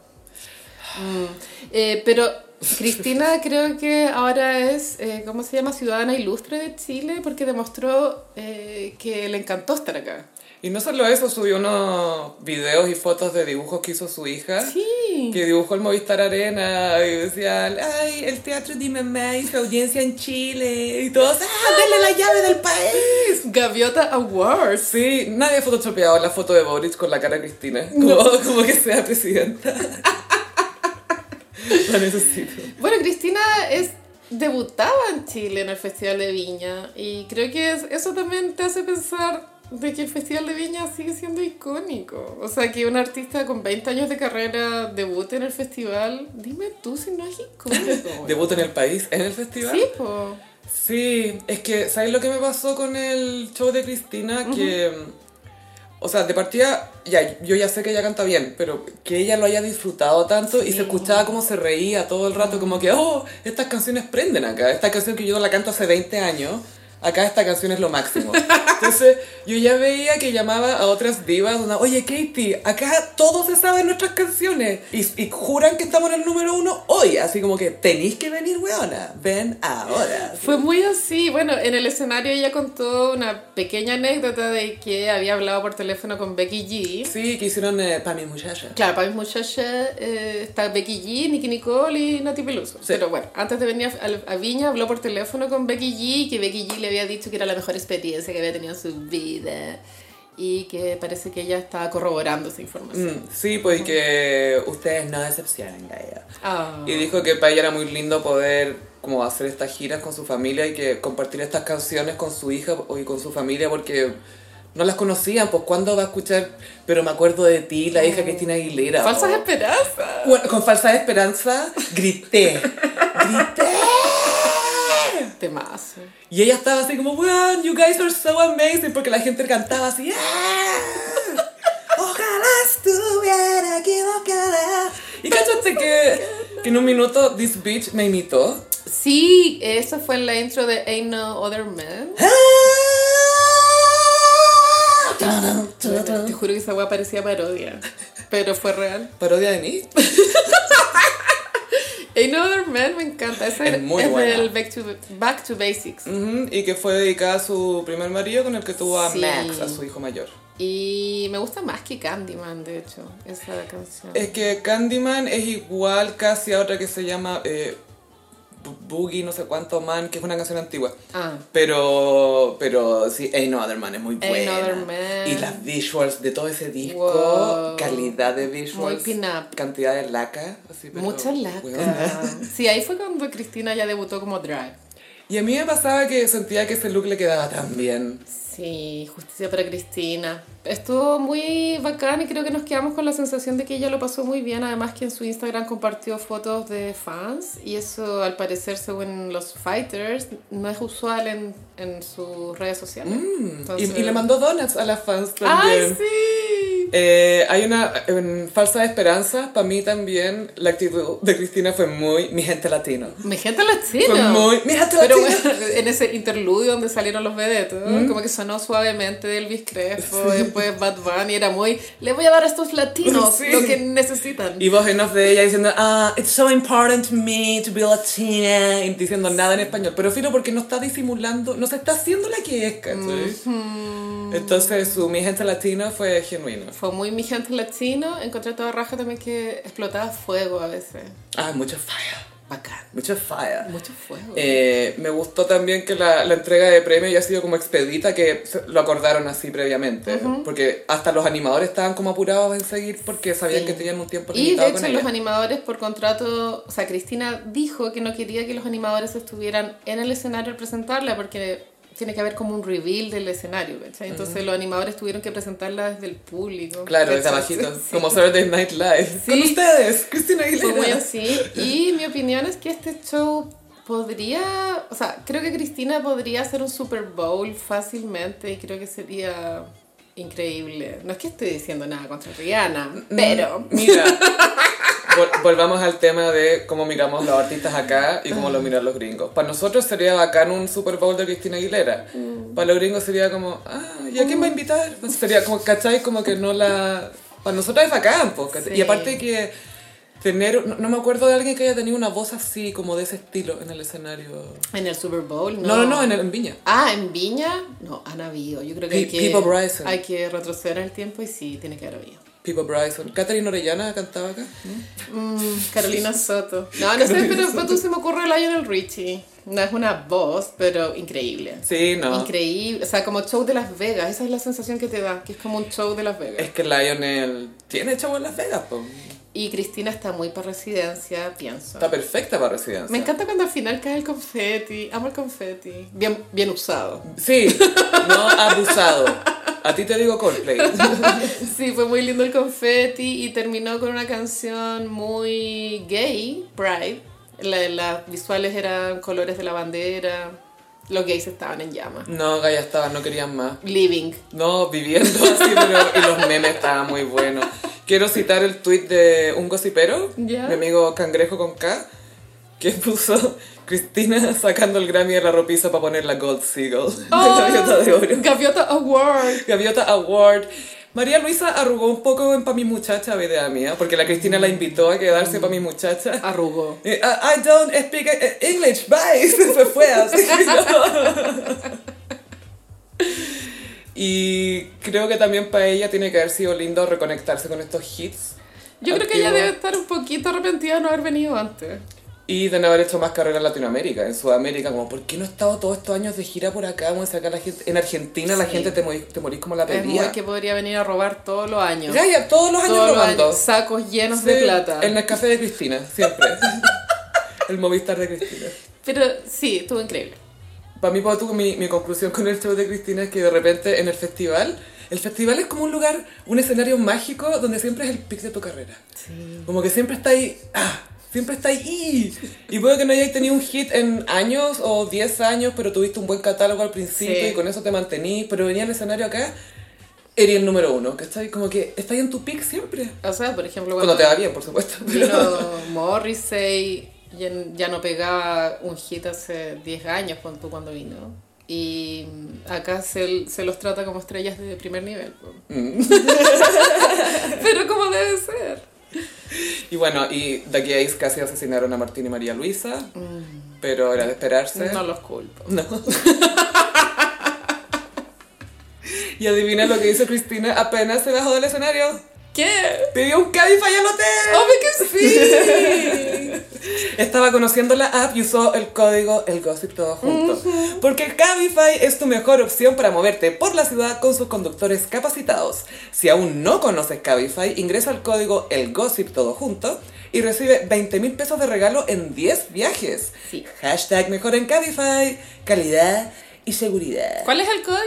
Mm. Eh, pero Cristina creo que ahora es, eh, ¿cómo se llama? Ciudadana ilustre de Chile porque demostró eh, que le encantó estar acá. Y no solo eso, subió unos videos y fotos de dibujos que hizo su hija. Sí. Que dibujó el Movistar Arena y decían, ay, el teatro y su audiencia en Chile. Y todos, ah, denle la llave del país. Gaviota Awards. Sí, nadie ha photoshopeado la foto de Boris con la cara de Cristina. Como, como que sea presidenta. La necesito. Bueno, Cristina es debutaba en Chile en el Festival de Viña y creo que es- eso también te hace pensar de que el Festival de Viña sigue siendo icónico. O sea, que un artista con 20 años de carrera debute en el festival, dime tú si no es icónico. Debut en el país, en el festival. Sí, po. Sí, es que, ¿sabes lo que me pasó con el show de Cristina? Que, o sea, de partida, ya, yo ya sé que ella canta bien, pero que ella lo haya disfrutado tanto y se escuchaba como se reía todo el rato, como que, oh, estas canciones prenden acá, esta canción que yo la canto hace 20 años. Acá esta canción es lo máximo. Entonces, yo ya veía que llamaba a otras divas, onda, oye Katie, acá todos se saben nuestras canciones. Y, y juran que estamos en el número uno hoy. Así como que tenéis que venir, weona. Ven ahora. Fue muy así. Bueno, en el escenario ella contó una pequeña anécdota de que había hablado por teléfono con Becky G. Sí, que hicieron eh, para mi muchacha. Claro, para mis muchachas eh, está Becky G, Nicky Nicole y Nati Peluso. Pero bueno, antes de venir a, a Viña habló por teléfono con Becky G, que Becky G le había dicho que era la mejor experiencia que había tenido en su vida y que parece que ella estaba corroborando esa información. Mm, sí, pues y que ustedes no decepcionan, Gaia. Ah. Y dijo que para ella era muy lindo poder como hacer estas giras con su familia y que compartir estas canciones con su hija y con su familia porque no las conocían, pues ¿cuándo va a escuchar? Pero me acuerdo de ti, la hija Cristina Aguilera. Falsas oh. esperanzas. Bueno, con falsa esperanza, grité. grité. Temazo. Y ella estaba así como, wow, you guys are so amazing, porque la gente cantaba así, "Ah, Ojalá estuviera equivocada. Y cachaste que, que en un minuto This Bitch me imitó. Sí, eso fue en la intro de Ain't No Other Man. Te juro que esa weá parecía parodia, pero fue real. Parodia de mí. Ain't No Other Man me encanta. Ese Es es, muy es del back to, back to Basics. Y que fue dedicada a su primer marido con el que tuvo a Sí. Max, a su hijo mayor. Y me gusta más que Candyman, de hecho, esa canción. Es que Candyman es igual casi a otra que se llama eh, Boogie, no sé cuánto man, que es una canción antigua. Ah, Pero, pero sí, Ain't No Other Man es muy Ain't buena. No Other Man. Y las visuals de todo ese disco, Wow. calidad de muy visuals, pin-up. cantidad de laca. Así, pero, Mucha laca. Sí, ahí fue cuando Cristina ya debutó como drag. Y a mí me pasaba que sentía que ese look le quedaba tan bien. Sí, justicia para Cristina. Estuvo muy bacán y creo que nos quedamos con la sensación de que ella lo pasó muy bien. Además que en su Instagram compartió fotos de fans y eso al parecer según los fighters no es usual en, en sus redes sociales. Mm, Entonces- y, y le mandó donuts a las fans también. ¡Ay, sí! Eh, hay una en falsa esperanza, para mí también la actitud de Cristina fue muy mi gente latino. Mi gente latina. Fue muy mi gente Pero latino. bueno, en ese interludio donde salieron los vedetos, como que sonó suavemente Elvis Crespo, después Bad Bunny, era muy, le voy a dar a estos latinos Sí. lo que necesitan. Y voz en off de ella diciendo, ah, it's so important to me to be Latina, y diciendo nada en español. Pero fino porque no está disimulando, no se está haciendo la que es, ¿cachai? Entonces su mi gente latina fue genuino. Fue muy mi gente latino, encontré toda raja también que explotaba fuego a veces. Ah, mucho fire, Bacán. mucho fire. Mucho fuego. Eh, me gustó también que la, la entrega de premio haya sido como expedita, que lo acordaron así previamente. Porque hasta los animadores estaban como apurados en seguir porque sabían Sí. que tenían un tiempo y de limitado hecho con los animadores por contrato, o sea, Cristina dijo que no quería que los animadores estuvieran en el escenario al presentarla porque tiene que haber como un reveal del escenario, ¿cachai? Entonces los animadores tuvieron que presentarla desde el público. Claro, desde abajito, Sí. como Saturday Night Live. Sí. Con ustedes, Cristina Aguilera. así. Y mi opinión es que este show podría, o sea, creo que Cristina podría hacer un Super Bowl fácilmente y creo que sería increíble. No es que esté diciendo nada contra Rihanna, pero... Mira, vol- volvamos al tema de cómo miramos los artistas acá y cómo lo miran los gringos. Para nosotros sería bacán un Super Bowl de Cristina Aguilera. Para los gringos sería como, ah, ¿y a quién va a invitar? Entonces sería como, ¿cachai? Como que no la... Para nosotros es bacán, ¿cachai? Sí. Y aparte que tener, no, no me acuerdo de alguien que haya tenido una voz así, como de ese estilo en el escenario. En el Super Bowl, No, no, no, en, el, en Viña. Ah, en Viña, no, han habido. Yo creo que, Pe- hay que hay que retroceder el tiempo y sí, tiene que haber habido. Pipo Bryson. Catherine Orellana cantaba acá. ¿no? Mm, Carolina Soto. No, no sé, pero tú se me ocurre Lionel Richie. No es una voz, pero increíble. Sí, no. Increíble. O sea, como show de Las Vegas. Esa es la sensación que te da, que es como un show de Las Vegas. Es que Lionel tiene show en Las Vegas, po. Y Cristina está muy para residencia, pienso. Está perfecta para residencia. Me encanta cuando al final cae el confeti. Amo el confeti. Bien, bien usado. Sí, no abusado. A ti te digo Coldplay. Sí, fue muy lindo el confeti y terminó con una canción muy gay, Pride. La- las visuales eran colores de la bandera. Los gays estaban en llamas. No, Gaya estaba, no querían más. Living. No, viviendo así, pero y los memes estaban muy buenos. Quiero citar el tweet de un gossipero, Ya. mi amigo Cangrejo con K, que puso Cristina sacando el Grammy de la ropiza para poner la Gold Seagull, la gaviota de oro. Gaviota Award. Gaviota Award. María Luisa arrugó un poco en Pa' mi muchacha, idea mía, porque la Cristina la invitó a quedarse Pa' mi muchacha. Arrugó. Eh, I, I don't speak eh, English, bye. Se fue así. y creo que también para ella tiene que haber sido lindo reconectarse con estos hits. Yo creo que ella debe estar un poquito arrepentida de no haber venido antes. Y de no haber hecho más carrera en Latinoamérica, en Sudamérica, como, ¿por qué no he estado todos estos años de gira por acá? Como si acá la gente, en Argentina la Sí. gente te morís, te morís como la Es pedía. que podría venir a robar todos los años. Ya, ya, todos los años Todos los robando. años. Sacos llenos de Sí, plata. El Nescafé de Cristina, siempre. el Movistar de Cristina. Pero sí, estuvo increíble. Para mí, para tú, mi, mi conclusión con el show de Cristina es que de repente en el festival, el festival es como un lugar, un escenario mágico donde siempre es el pic de tu carrera. Como que siempre está ahí, ah, siempre está ahí. Y puede que no hayáis tenido un hit en años o 10 años, pero tuviste un buen catálogo al principio Sí. y con eso te mantenís, pero venía al escenario acá, eres el número uno, ¿cachai? Como que estás en tu pic siempre. O sea, por ejemplo, Cuando te va bien, por supuesto. pero- vino Morrissey, ya, ya no pegaba un hit hace 10 años tú, cuando vino. Y acá se, se los trata como estrellas de primer nivel. Mm. Pero como debe ser. Y bueno, y de aquí a ahí casi asesinaron a Martín y María Luisa, pero era de esperarse. No los culpo. No. y adivina lo que hizo Cristina apenas se bajó del escenario. ¿Qué? Pidió un Cabify al hotel. ¡Obvio que sí! Estaba conociendo la app y usó el código El Gossip todo junto. Porque Cabify es tu mejor opción para moverte por la ciudad con sus conductores capacitados. Si aún no conoces Cabify, ingresa el código El Gossip todo junto y recibe 20 mil pesos de regalo en 10 viajes. Sí. Hashtag mejor en Cabify, calidad y seguridad. ¿Cuál es el código?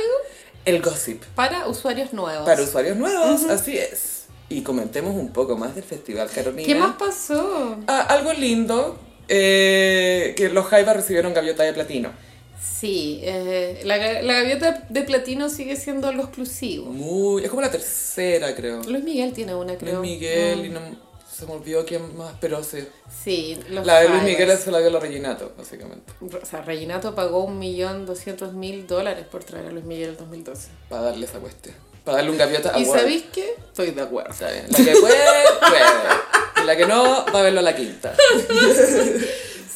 El Gossip. Para usuarios nuevos. Para usuarios nuevos, así es. Y comentemos un poco más del Festival Carolina. ¿Qué más pasó? Ah, algo lindo, eh, que los Jaivas recibieron gaviota de platino. Sí, eh, la, la gaviota de platino sigue siendo lo exclusivo. Muy, es como la tercera, creo. Luis Miguel tiene una, Luis creo. Miguel Mm. y no, se me olvidó quién más, pero sí. Sí, los La de Luis. Miguel se la dio la Reginato, básicamente. O sea, Reginato pagó un millón doscientos mil dólares por traer a Luis Miguel en 2012. Para darle esa cuestión. Para darle un gaviota ¿Y award. sabéis qué? Estoy de acuerdo. Está bien. La que puede, puede. Y la que no, va a verlo a la quinta.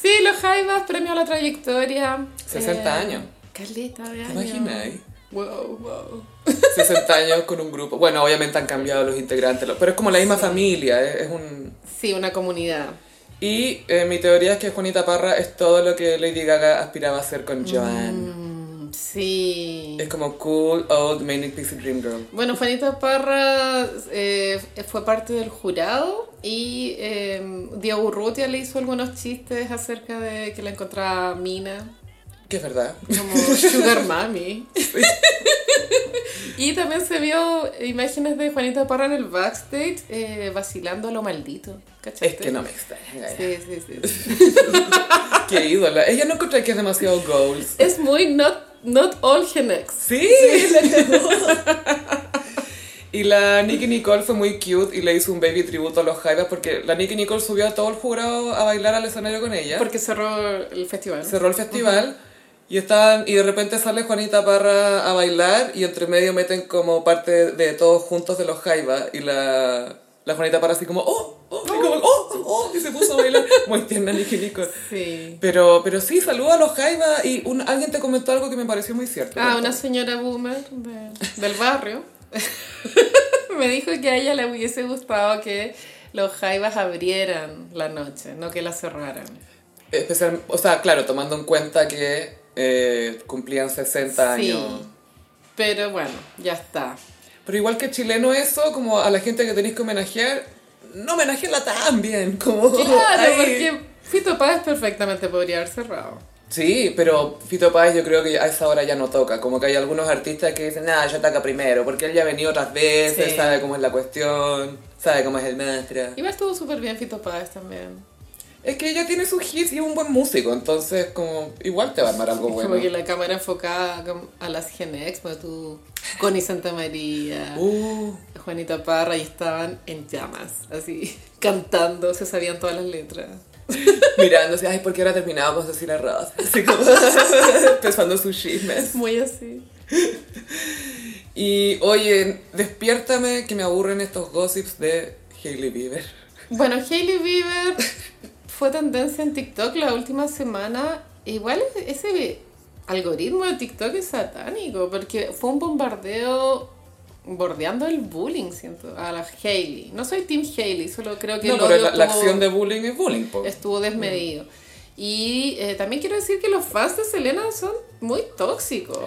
Sí, los Jaivas, premio a la trayectoria. 60 años. Caleta de ¿Te años. imaginas? Wow, wow. 60 años con un grupo. Bueno, obviamente han cambiado los integrantes, pero es como la misma familia, es, es un... Sí, una comunidad. Y eh, mi teoría es que Juanita Parra es todo lo que Lady Gaga aspiraba a ser con Joan. Sí. Es como cool, old, manic pixie dream girl. Bueno, Juanita Parra eh, fue parte del jurado y eh, Diego Urrutia le hizo algunos chistes acerca de que la encontraba mina, Que es verdad. como Sugar Mami. y también se vio imágenes de Juanita Parra en el backstage eh, vacilando a lo maldito. ¿cachaste? Es que no me extraña. Sí, sí. sí. Qué ídola. Ella no encuentra que es demasiado goals. Es muy not, not all Genex. Sí, cagó. Y la Nicky Nicole fue muy cute y le hizo un baby tributo a los Jaivas porque la Nicky Nicole subió a todo el jurado a bailar al escenario con ella. Porque cerró el festival. cerró el festival y estaban y de repente sale Juanita Parra a bailar y entre medio meten como parte de, todos juntos de los Jaivas y la, la Juanita Parra así como oh, oh, y como, oh, oh, ¡oh! Y se puso a bailar. Muy tierna Nicki Nicole. Sí. Pero, pero sí, saludo a los Jaiba y un, alguien te comentó algo que me pareció muy cierto. Ah, una señora boomer de- del barrio me dijo que a ella le hubiese gustado que los jaivas abrieran la noche, no que la cerraran. Especial, o sea, claro, tomando en cuenta que eh, cumplían 60 Sí. años. Pero bueno, ya está. Pero igual que chileno eso, como a la gente que tenéis que homenajear, no homenajearla tan bien, como... Claro, Ay. porque Fito Páez perfectamente podría haber cerrado. Sí, pero Fito Páez yo creo que a esa hora ya no toca. Como que hay algunos artistas que dicen, nada, yo toca primero, porque él ya ha venido otras veces, Sí. sabe cómo es la cuestión, sabe cómo es el mantra. Igual estuvo súper bien Fito Páez también. Es que ella tiene sus hits y es un buen músico, entonces como igual te va a armar algo bueno. Como que la cámara enfocada a las Genex, como tú, Connie Santa María, Uh, Juanita Parra, y estaban en llamas, así, cantando, se sabían todas las letras. mirándose, ay, ¿por qué ahora terminaba con Cecilia Ross? Así como empezando sus chismes. Muy así. Y oye, despiértame que me aburren estos gossips de Hailey Bieber. Bueno, Hailey Bieber fue tendencia en TikTok la última semana. Igual ese algoritmo de TikTok es satánico, porque fue un bombardeo bordeando el bullying, siento, a la Hailey. No soy Team Hailey, solo creo que No, el pero la, acción de bullying es bullying, po. estuvo desmedido. Y eh, también quiero decir que los fans de Selena son muy tóxicos.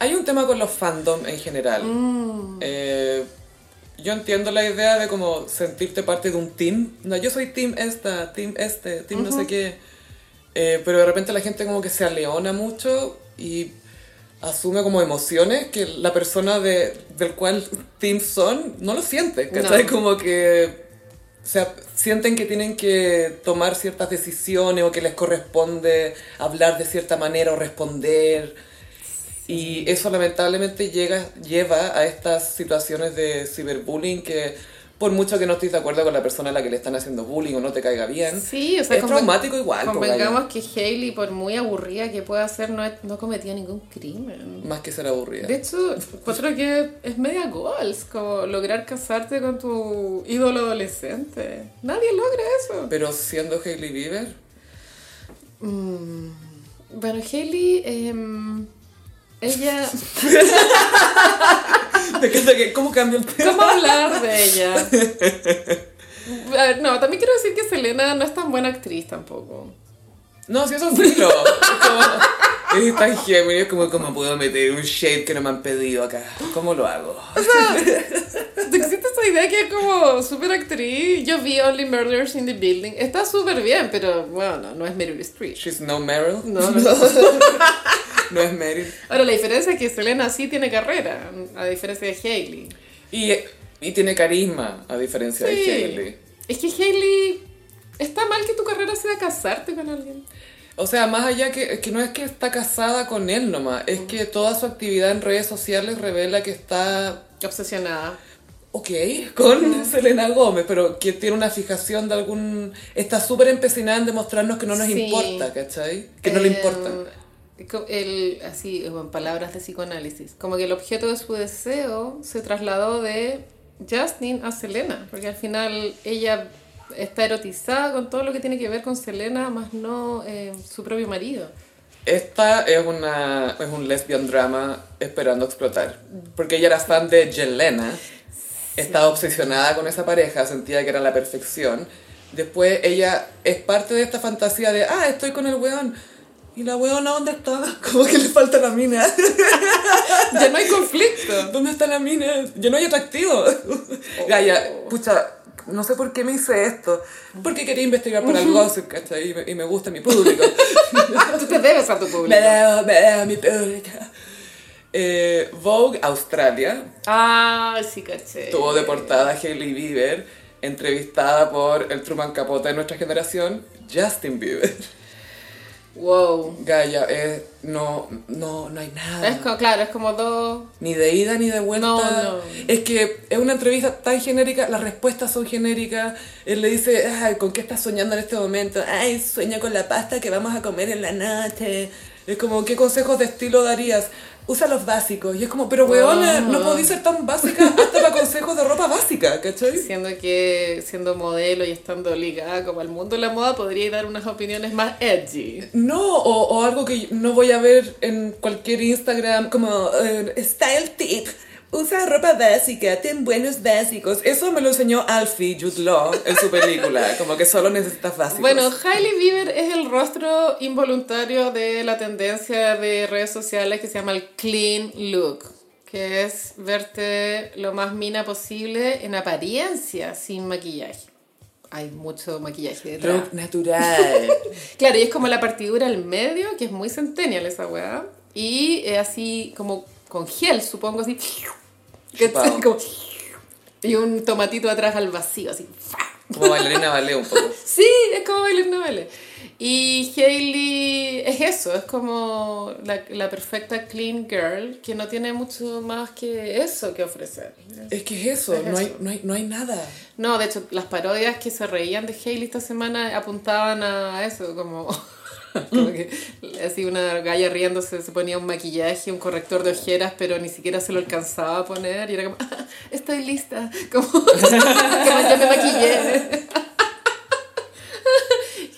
Hay un tema con los fandom en general. Mm. Eh, yo entiendo la idea de como sentirte parte de un team. No, yo soy team esta, team este, team no sé qué. Eh, pero de repente la gente como que se aleona mucho y asume como emociones que la persona de, del cual team son no lo siente. ¿Cachai? No. Como que o sea, sienten que tienen que tomar ciertas decisiones o que les corresponde hablar de cierta manera o responder. Y eso lamentablemente llega, lleva a estas situaciones de ciberbullying que por mucho que no estés de acuerdo con la persona a la que le están haciendo bullying o no te caiga bien, Sí, o sea, es traumático igual. po, Convengamos que Hailey, por muy aburrida que pueda ser, no, no cometió ningún crimen. Más que ser aburrida. De hecho, encuentro que es media goals, como lograr casarte con tu ídolo adolescente. Nadie logra eso. Pero siendo Hailey Bieber, Mm, bueno, Hailey, em, ella... que, ¿cómo cambia el tema? ¿Cómo hablar de ella? A ver, no, también quiero decir que Selena no es tan buena actriz tampoco. No, si eso es filo. Es como, es tan Gemini, es como, ¿cómo puedo meter un shade que no me han pedido acá? ¿Cómo lo hago? Existe esa idea que es como súper actriz. Yo vi Only Murders in the Building. Está súper bien, pero bueno, no, no es Meryl Streep. She's no Meryl. No, no, no. No es Meryl. Ahora, la diferencia es que Selena sí tiene carrera, a diferencia de Hailey. Y, y tiene carisma, a diferencia de Sí. Hailey. Es que Hailey... Está mal que tu carrera sea casarte con alguien. O sea, más allá que, que no es que está casada con él nomás, es que toda su actividad en redes sociales revela que está, Obsesionada. ok, con Selena Gómez, pero que tiene una fijación de algún... Está súper empecinada en demostrarnos que no nos Sí. importa, ¿cachai? Que no le Eh, importa. El, así, en palabras de psicoanálisis, como que el objeto de su deseo se trasladó de Justin a Selena, porque al final ella está erotizada con todo lo que tiene que ver con Selena, más no eh, su propio marido. Esta es, una, es un lesbian drama esperando explotar. Porque ella era fan de Jelena, estaba obsesionada con esa pareja, sentía que era la perfección. Después ella es parte de esta fantasía de, ah, estoy con el weón. ¿Y la weona dónde está? Como que le falta la mina. Ya no hay conflicto. ¿Dónde está la mina? Ya no hay atractivo. Gaya, pucha, no sé por qué me hice esto. Porque quería investigar para el gossip, ¿cachai? Y me, y me gusta mi público. Tú te debes a tu Me público. debo, me debo mi público. Eh, Vogue Australia Ah, sí, caché. tuvo de portada a Hailey Bieber, entrevistada por el Truman Capote de nuestra generación, Justin Bieber. Wow. Gaia, eh, no, no, no hay nada. Es como, claro, es como dos... Ni de ida ni de vuelta. No, no. Es que es una entrevista tan genérica, las respuestas son genéricas. Él le dice, Ay, ¿con qué estás soñando en este momento? Ay, sueño con la pasta que vamos a comer en la noche. Es como, ¿qué consejos de estilo darías? Usa los básicos. Y es como, pero weona, no podéis ser tan básica hasta para consejos de ropa básica, ¿cachai? Siendo que siendo modelo y estando ligada como al mundo de la moda, podría dar unas opiniones más edgy. No, o, o algo que no voy a ver en cualquier Instagram como eh, style tip. Usa ropa básica, ten buenos básicos. Eso me lo enseñó Alfie Jude Law en su película. Como que solo necesitas básicos. Bueno, Hailey Bieber es el rostro involuntario de la tendencia de redes sociales que se llama el clean look, que es verte lo más mina posible en apariencia, sin maquillaje. Hay mucho maquillaje detrás. Look natural. Claro, y es como la partidura al medio, que es muy centennial esa weá. Y eh, así como con gel, supongo, así. ¿cachai? Como- y un tomatito atrás al vacío, así. ¡fa! Como bailarina ballet un poco. Sí, es como bailar novela. Y Hailey es eso, es como la, la perfecta clean girl que no tiene mucho más que eso que ofrecer. Es que es eso, Es no, Hay, no, hay, no hay nada. No, de hecho, las parodias que se reían de Hailey esta semana apuntaban a eso, como, como que así una galla riéndose se ponía un maquillaje, un corrector de ojeras, pero ni siquiera se lo alcanzaba a poner y era como, "Ah, estoy lista, como, como ya me maquillé.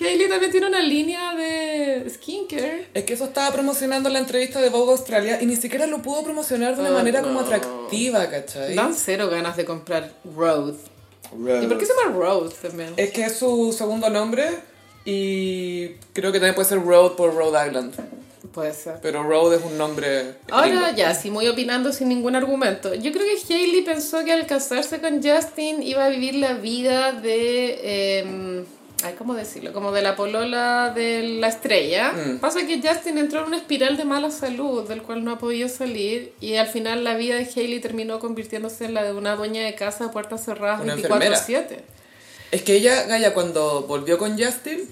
Hailey también tiene una línea de skincare. Es que eso estaba promocionando en la entrevista de Vogue Australia y ni siquiera lo pudo promocionar de una Ah, manera como no. atractiva, ¿cachai? Dan cero ganas de comprar Rose. ¿Y por qué se llama Rose también? Es que es su segundo nombre y creo que también puede ser Road por Rhode Island. Puede ser. Pero Road es un nombre. Ahora gringo. ya, sí, muy opinando sin ningún argumento. Yo creo que Hailey pensó que al casarse con Justin iba a vivir la vida de... eh, ay, ¿Cómo decirlo? Como de la polola de la estrella. Mm. Pasa que Justin entró en una espiral de mala salud del cual no ha podido salir y al final la vida de Hailey terminó convirtiéndose en la de una dueña de casa a puertas cerradas Una 24/7. Es que ella, Gaia, cuando volvió con Justin,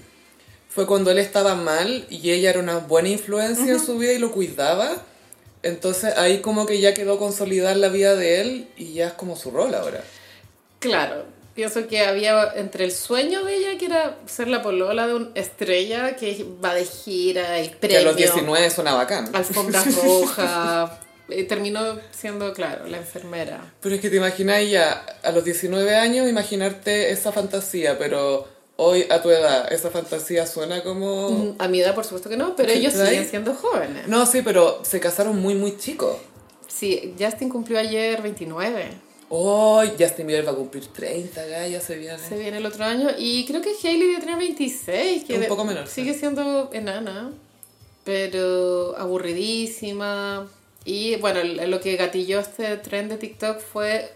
fue cuando él estaba mal y ella era una buena influencia en su vida y lo cuidaba. Entonces ahí como que ya quedó consolidar la vida de él y ya es como su rol ahora. Claro, pienso que había entre el sueño de ella, que era ser la polola de una estrella que va de gira y Que a premio, los 19 suena bacán. alfombras rojas, y terminó siendo, claro, la enfermera. Pero es que te imaginas ya a los 19 años imaginarte esa fantasía, pero hoy a tu edad esa fantasía suena como... Mm, A mi edad, por supuesto que no, pero ellos siguen siendo jóvenes. No, sí, pero se casaron muy, muy chicos. Sí, Justin cumplió ayer 29. Hoy Justin Bieber va a cumplir 30, Gaia, se viene. Se viene el otro año. Y creo que Hailey debe tener 26. Que Un poco menor, Sigue siendo enana, pero aburridísima. Y bueno, lo que gatilló este tren de TikTok fue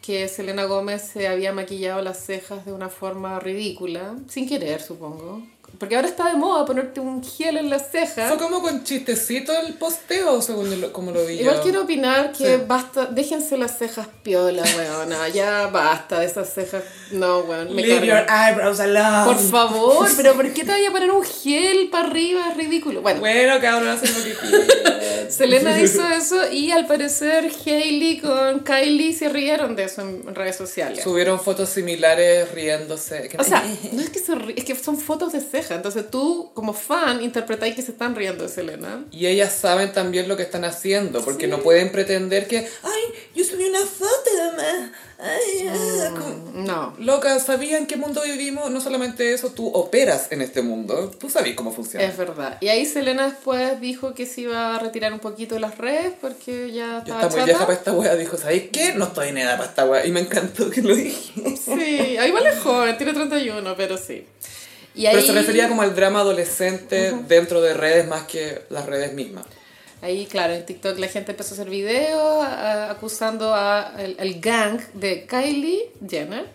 que Selena Gómez se había maquillado las cejas de una forma ridícula, sin querer, supongo. Porque ahora está de moda ponerte un gel en las cejas. Fue como con chistecito el posteo, según lo- como lo vi Igual yo. quiero opinar que Sí. basta, déjense las cejas piola, weona, ya basta de esas cejas, no, weón, me Leave your eyebrows alone. Por favor, pero ¿por qué te vaya a poner un gel para arriba? Es ridículo. Bueno, Bueno, cada uno hace lo que quiere. Selena hizo eso y al parecer Hailey con Kylie se rieron de eso en redes sociales. Subieron fotos similares riéndose. O sea, no es que se ri- es que son fotos de entonces tú como fan interpretáis que se están riendo de Selena. Y ellas saben también lo que están haciendo, porque no pueden pretender que, ay, yo subí una foto nomás. Ay, ah", como- No. Loca, ¿sabían en qué mundo vivimos? No solamente eso, tú operas en este mundo. Tú sabes cómo funciona. Es verdad. Y ahí Selena después dijo que se iba a retirar un poquito de las redes porque ya Yo estaba estaba muy chata. vieja para esta wea. Dijo, ¿sabéis qué? No estoy ni nada para esta wea. Y me encantó que lo dije. Sí, ahí igual es joven, tiene 31, pero sí. Y ahí, Pero se refería como al drama adolescente dentro de redes más que las redes mismas. Ahí, claro, en TikTok la gente empezó a hacer videos a- acusando a- al, al gang de Kylie Jenner,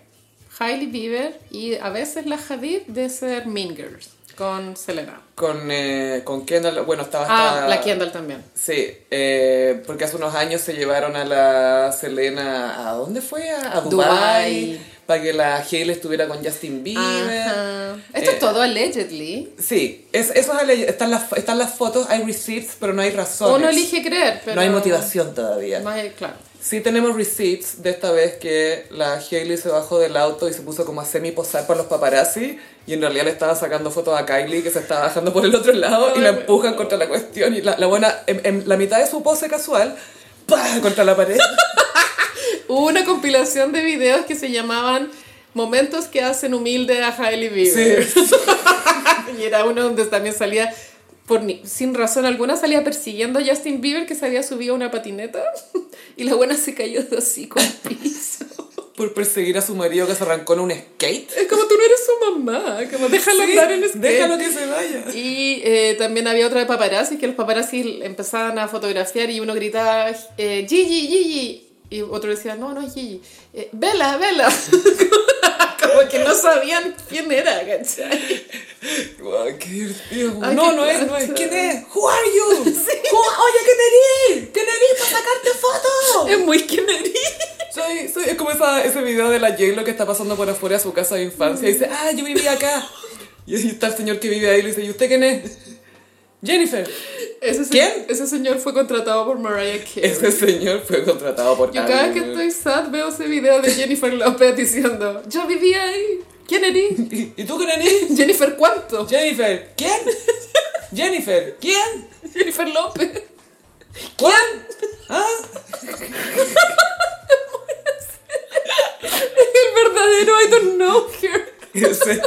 Hailey Bieber y a veces la Hadid de ser Mean Girls con Selena. Con, eh, con Kendall, bueno, estaba Ah, hasta... la Kendall también. Sí, eh, porque hace unos años se llevaron a la Selena, ¿a dónde fue? A, a Dubai, Dubái. Para que la Hailey estuviera con Justin Bieber. Ajá. Esto Eh, es todo allegedly. Sí, es, eso es están, las, están las fotos, hay receipts, pero no hay razones. Uno elige creer, pero... No hay motivación todavía. No hay, claro. Sí tenemos receipts de esta vez que la Hailey se bajó del auto y se puso como a semi-posar para los paparazzi y en realidad le estaba sacando fotos a Kylie que se estaba bajando por el otro lado y la empujan contra la cuestión y la, la buena, en, en la mitad de su pose casual, ¡pah! contra la pared. Hubo una compilación de videos que se llamaban Momentos que hacen humilde a Hailey Bieber. Sí. Y era uno donde también salía, por sin razón alguna, salía persiguiendo a Justin Bieber que se había subido a una patineta y la buena se cayó de así con piso. Por perseguir a su marido que se arrancó en un skate. Es como tú no eres su mamá, como déjalo Sí, andar en skate. Déjalo que se vaya. Y eh, también había otra de paparazzi, que los paparazzi empezaban a fotografiar y uno gritaba, eh, Gigi, Gigi. Y otro decía, no, no es Gigi. Eh, Vela, Vela. Como que no sabían quién era, ¿cachai? Qué divertido. Ay, no, qué no es, no es. ¿Quién es? Who are you? Who- Oye, ¿quién eres? ¿Quién eres para sacarte fotos? Es muy Kennedy. Soy, soy, es como esa, ese video de la J-Lo que está pasando por afuera de su casa de infancia y dice, ah, yo vivía acá. Y ahí está el señor que vive ahí y le dice, ¿y usted quién es? Jennifer. Ese se- ¿Quién? Ese señor fue contratado por Mariah Carey. Ese señor fue contratado por Yo cada vez que estoy sad veo ese video de Jennifer López diciendo, yo vivía ahí. ¿Quién eres? ¿Y, y tú quién eres? Jennifer, ¿cuánto? Jennifer. ¿Quién? Jennifer. ¿Quién? Jennifer López. ¿Quién? ¿Ah? El verdadero I don't know her.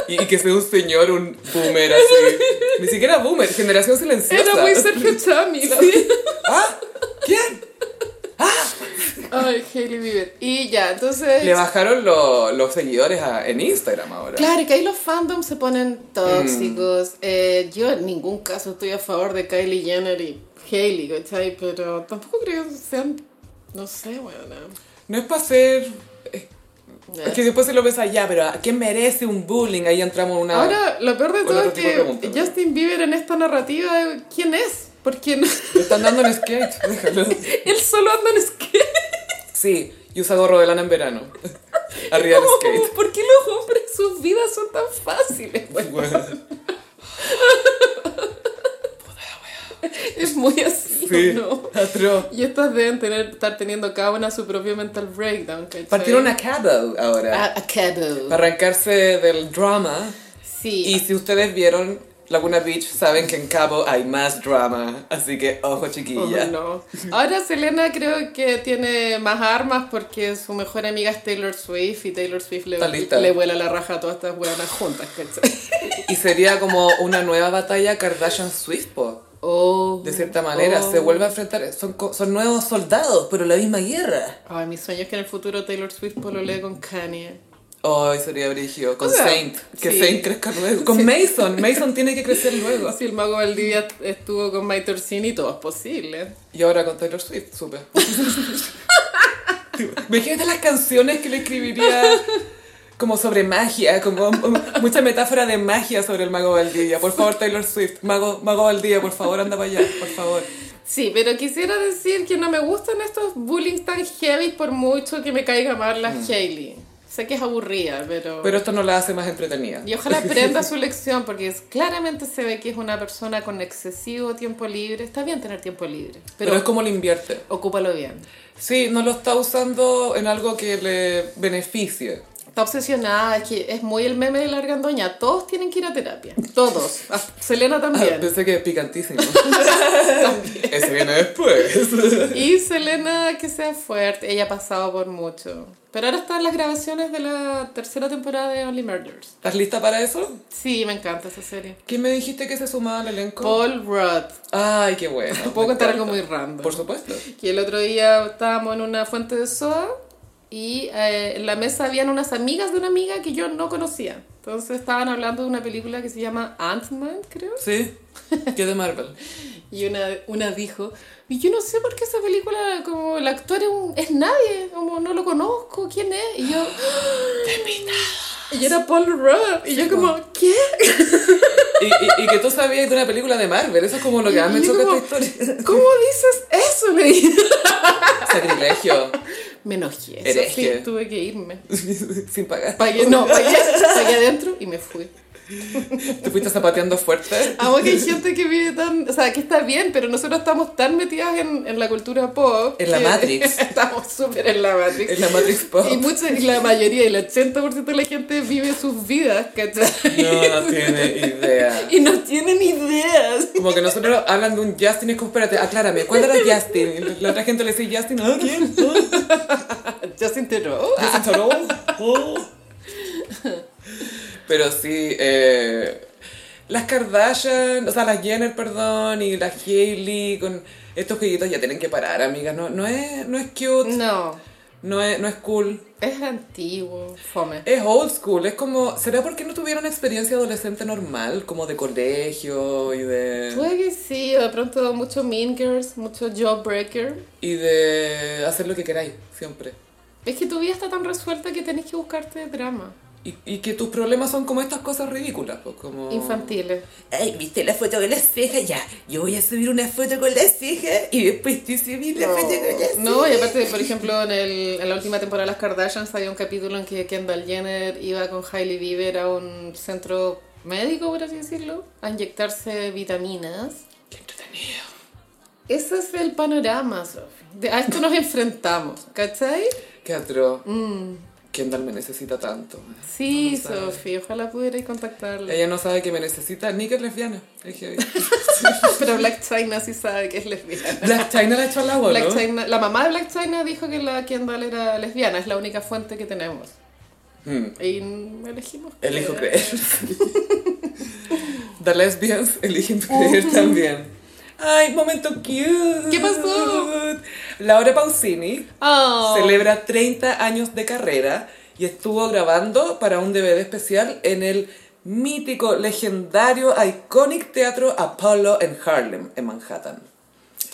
Y que sea un señor, un boomer así. Ni siquiera boomer, generación silenciosa. Era muy Sergio Chami. ¿no? ¿Ah? ¿Quién? Ay, Hailey Bieber. Y ya, entonces... Le bajaron lo- los seguidores a- en Instagram ahora. Claro, que ahí los fandoms se ponen tóxicos. Mm. Eh, yo en ningún caso estoy a favor de Kylie Jenner y Hailey, ¿cachai? Pero tampoco creo que sean... No sé, bueno. No es para ser... Es que después se lo ves allá, pero ¿a quién merece un bullying? Ahí entramos en una... Ahora, lo peor de todo es que preguntas, ¿no? Justin Bieber en esta narrativa, ¿quién es? Porque no- Le están dando en skate, déjalo. él solo anda en skate. Sí, y usa gorro de lana en verano. Arriba del skate. ¿Por qué los hombres sus vidas son tan fáciles? Bueno, Bueno, es muy así, sí, ¿no? atroz. Y estas deben tener, estar teniendo cada una su propio mental breakdown, ¿cachai? Partieron a Cabo ahora. A, a Cabo. Para arrancarse del drama. Sí. Y si ustedes vieron Laguna Beach, saben que en Cabo hay más drama. Así que, ojo, chiquilla. Oh, no. Ahora Selena creo que tiene más armas porque su mejor amiga es Taylor Swift y Taylor Swift le vuela la raja a todas estas buenas juntas, ¿cachai? Y sería como una nueva batalla Kardashian-Swift, po. Oh, De cierta manera, oh. se vuelve a enfrentar. Son, son nuevos soldados, pero la misma guerra. Ay, mi sueño es que en el futuro Taylor Swift lee con Kanye. Ay, sería brigio. Con O sea, Saint. Que sí. Saint crezca luego. Con Mason. Mason tiene que crecer luego. Si el mago Valdivia estuvo con Mike Torsini, todo es posible. Y ahora con Taylor Swift, supe. Imagínate las canciones que le escribiría como sobre magia, como mucha metáfora de magia sobre el mago Valdivia. Por favor, Taylor Swift, mago, mago Valdivia, por favor, anda para allá, por favor. Sí, pero quisiera decir que no me gustan estos bullying tan heavy por mucho que me caiga mal la Hailey. Sé que es aburrida, pero... Pero esto no la hace más entretenida. Y ojalá aprenda su lección, porque es, claramente se ve que es una persona con excesivo tiempo libre. Está bien tener tiempo libre, Pero, pero, es como le invierte. ocúpalo bien. Sí, no lo está usando en algo que le beneficie. Está obsesionada, es que es muy el meme de la argandoña. Todos tienen que ir a terapia. Todos. Ah, Selena Ah, también. pensé que picantísimo. Ese viene después. Y Selena que sea fuerte. Ella ha pasado por mucho. Pero ahora están las grabaciones de la tercera temporada de Only Murders. ¿Estás lista para eso? Sí, me encanta esa serie. ¿Quién me dijiste que se sumaba al elenco? Paul Rudd. Ay, qué bueno. Puedo contar encanta. algo muy random. Por supuesto. Que el otro día estábamos en una fuente de soda y eh, en la mesa habían unas amigas de una amiga que yo no conocía. Entonces estaban hablando de una película que se llama Ant-Man, creo. Sí. ¿Qué de Marvel? Y una, una dijo, y yo no sé por qué esa película, como el actor es, un- es nadie, como no lo conozco, ¿quién es? Y yo, y era Paul Rudd. Y yo como, ¿qué? Y, y, y que tú sabías de una película de Marvel. Eso es como lo que más me choca esta historia. ¿Cómo dices eso? Le dije. Sacrilegio. Me enojé. Eso Hereje. sí, tuve que irme. Sin pagar. Pagué, no, pagué, pagué adentro y me fui. Te fuiste zapateando fuerte. Amo que hay gente que vive tan, o sea, que está bien, pero nosotros estamos tan metidas en, en la cultura pop. En la Matrix. Estamos súper en la Matrix. En la Matrix Pop. Y, mucha, y la mayoría, el 80% de la gente vive sus vidas, ¿cachai? No, no tiene idea. Y no tienen ideas. Como que nosotros hablan de un Justin y es como, espérate, aclárame, ¿cuál era Justin? Y la otra gente le dice Justin, ¿ah, quién? Justin Theroux. Justin Theroux. Pero sí, eh, las Kardashian, o sea, las Jenner, perdón, y las Hailey con estos jueguitos ya tienen que parar, amigas. No, no, es, no es cute, No, no es, no es cool. es antiguo, fome. Es old school, es como, ¿será porque no tuvieron experiencia adolescente normal? Como de colegio y de... Puede que sí, o de pronto mucho Mean Girls, mucho Jawbreaker. Y de hacer lo que queráis, siempre. Es que tu vida está tan resuelta que tenés que buscarte drama. Y, y que tus problemas son como estas cosas ridículas, pues como... Infantiles. Ay, ¿viste la foto con las cejas? Ya, yo voy a subir una foto con las cejas y después tú subís la No. foto con las No, y aparte, por ejemplo, en, el, en la última temporada de las Kardashians había un capítulo en que Kendall Jenner iba con Hailey Bieber a un centro médico, por así decirlo, a inyectarse vitaminas. Qué entretenido. Ese es el panorama, Sophie. A esto nos enfrentamos, ¿cachai? Qué atroz. Kendall me necesita tanto. Sí, No ojalá pudierais contactarle. Ella no sabe que me necesita ni que es lesbiana. Pero Black China sí sabe que es lesbiana. Black China la echó al agua, Black ¿no? China- la mamá de Black China dijo que la Kendall era lesbiana, es la única fuente que tenemos. Hmm. Y elegimos Elijo creer. creer. The lesbians eligen creer también. Ay, momento cute. ¿Qué pasó? Laura Pausini Oh. celebra 30 años de carrera y estuvo grabando para un DVD especial en el mítico, legendario, iconic teatro Apollo en Harlem, en Manhattan.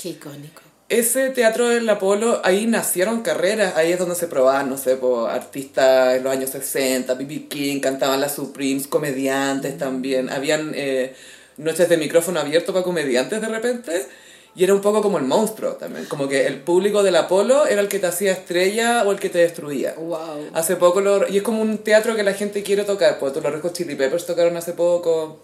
Qué icónico. Ese teatro del Apolo, ahí nacieron carreras, ahí es donde se probaban, no sé, por artistas en los años 60, B.B. King, cantaban las Supremes, comediantes también, habían eh, noches de micrófono abierto para comediantes de repente, y era un poco como el monstruo también, como que el público del Apolo era el que te hacía estrella o el que te destruía. Wow. Hace poco, lo, y es como un teatro que la gente quiere tocar, porque los Hot Chili Peppers tocaron hace poco.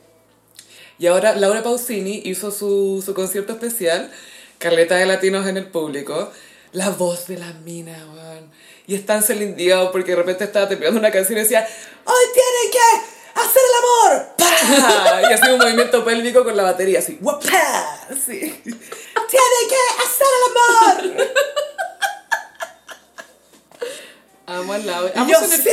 Y ahora Laura Pausini hizo su, su concierto especial, Carleta de Latinos en el público, la voz de la mina, weón. Y es tan Celine porque de repente estaba temblando una canción y decía, ¡Hoy tiene que hacer el amor! ¡Pah! Y hacía un movimiento pélvico con la batería, así, ¡guapá! Así. ¡Tiene que hacer el amor! Amo a Laura. Y Amo yo sí.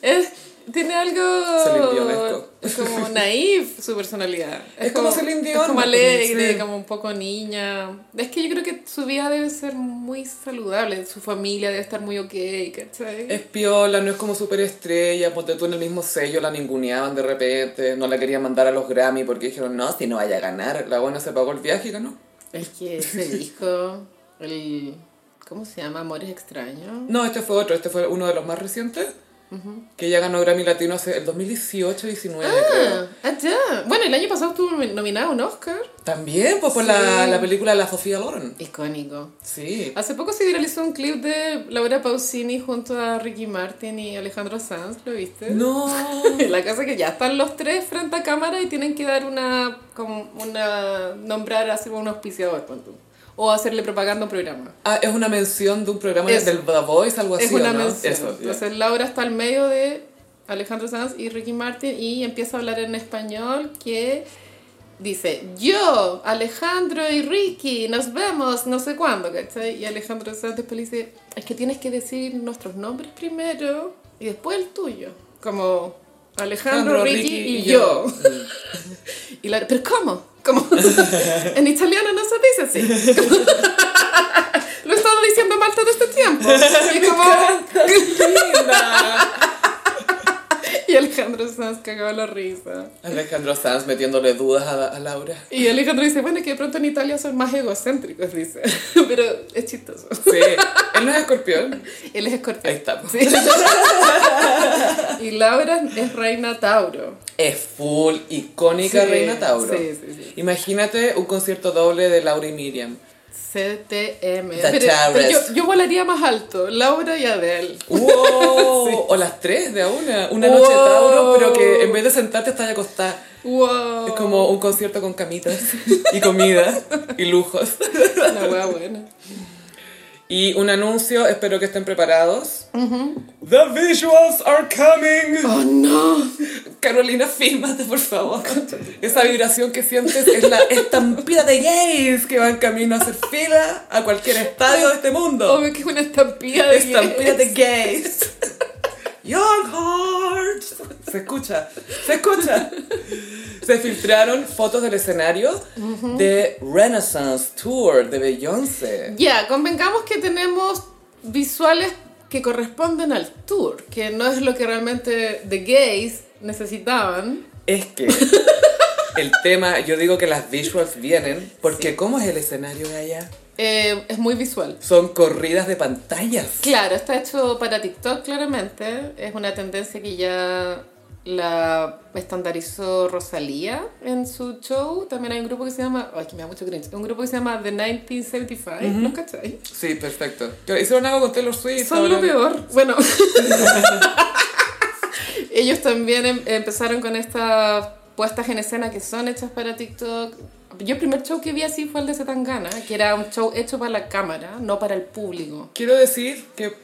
Es, tiene algo es como naif su personalidad. Es como Celine Dion, Es como alegre, Sí. como un poco niña. Es que yo creo que su vida debe ser muy saludable. Su familia debe estar muy ok, ¿cachai? Es piola, no es como super estrella, ponte tú en el mismo sello, la ninguneaban de repente, no la querían mandar a los Grammy porque dijeron, no, si no vaya a ganar, la buena se pagó el viaje y ganó. Es que ese disco, el... ¿Cómo se llama? Amores extraños. No, este fue otro, este fue uno de los más recientes, que ella ganó Grammy Latino hace el 2018-19 creo. Ah, ya. Bueno, el año pasado estuvo nominado a un Oscar. También, pues por la, la película La Sofía Loren. Icónico. Sí. Hace poco se viralizó un clip de Laura Pausini junto a Ricky Martin y Alejandro Sanz, ¿lo viste? No. La cosa que ya están los tres frente a cámara y tienen que dar una, como una, nombrar así como un auspiciador, pon tú. O hacerle propaganda a un programa. Ah, es una mención de un programa Es- del The Voice, algo así, es una mención. Eso. Entonces Laura está al medio de Alejandro Sanz y Ricky Martin y empieza a hablar en español que dice, yo, Alejandro y Ricky, nos vemos no sé cuándo, ¿cachai? Y Alejandro Sanz después le dice, es que tienes que decir nuestros nombres primero y después el tuyo. Como Alejandro, Alejandro, Ricky, y, yo. y la, ¿Pero cómo? ¿Cómo? en italiano no se dice así. Como- Lo he estado diciendo mal todo este tiempo. Y como... Linda. Y Alejandro Sanz cagaba la risa. Alejandro Sanz metiéndole dudas a, a Laura. Y Alejandro dice, bueno, que de pronto en Italia son más egocéntricos, dice. Pero es chistoso. Sí. Él no es escorpión. Él es escorpión. Ahí está. Sí. y Laura es reina Tauro. Es full icónica Sí, Reina Tauro. sí, sí, sí. Imagínate un concierto doble de Laura y Miriam. CTM. Pero, pero yo, yo volaría más alto, Laura y Adele. ¡Wow! O las tres de a una. Una noche Wow. Tauro, pero que en vez de sentarte estás acostada. Wow. Es como un concierto con camitas y comida y lujos. Una wea buena. Y un anuncio, espero que estén preparados. The visuals are coming. Oh no. Carolina, fílmate, por favor. Esa vibración que sientes es la estampida de gays que van camino a hacer fila a cualquier estadio de este mundo. Obvio que es una de Estampida de gays. Young Hearts. Se escucha, se escucha. Se filtraron fotos del escenario de Renaissance Tour de Beyoncé. Ya, convengamos que tenemos visuales que corresponden al tour, que no es lo que realmente The Gays necesitaban. Es que el tema, yo digo que las visuals vienen porque ¿cómo es el escenario de allá? Eh, es muy visual. Son corridas de pantallas. Claro, está hecho para TikTok claramente. Es una tendencia que ya la estandarizó Rosalía en su show. También hay un grupo que se llama... Ay, que me da mucho cringe. Un grupo que se llama The 1975. ¿No cachai? Sí, perfecto. Hicieron algo con Taylor Swift. Son ahora- lo peor. Bueno. Ellos también em- empezaron con estas puestas en escena que son hechas para TikTok. Yo el primer show que vi así fue el de Zetangana, que era un show hecho para la cámara, no para el público. Quiero decir que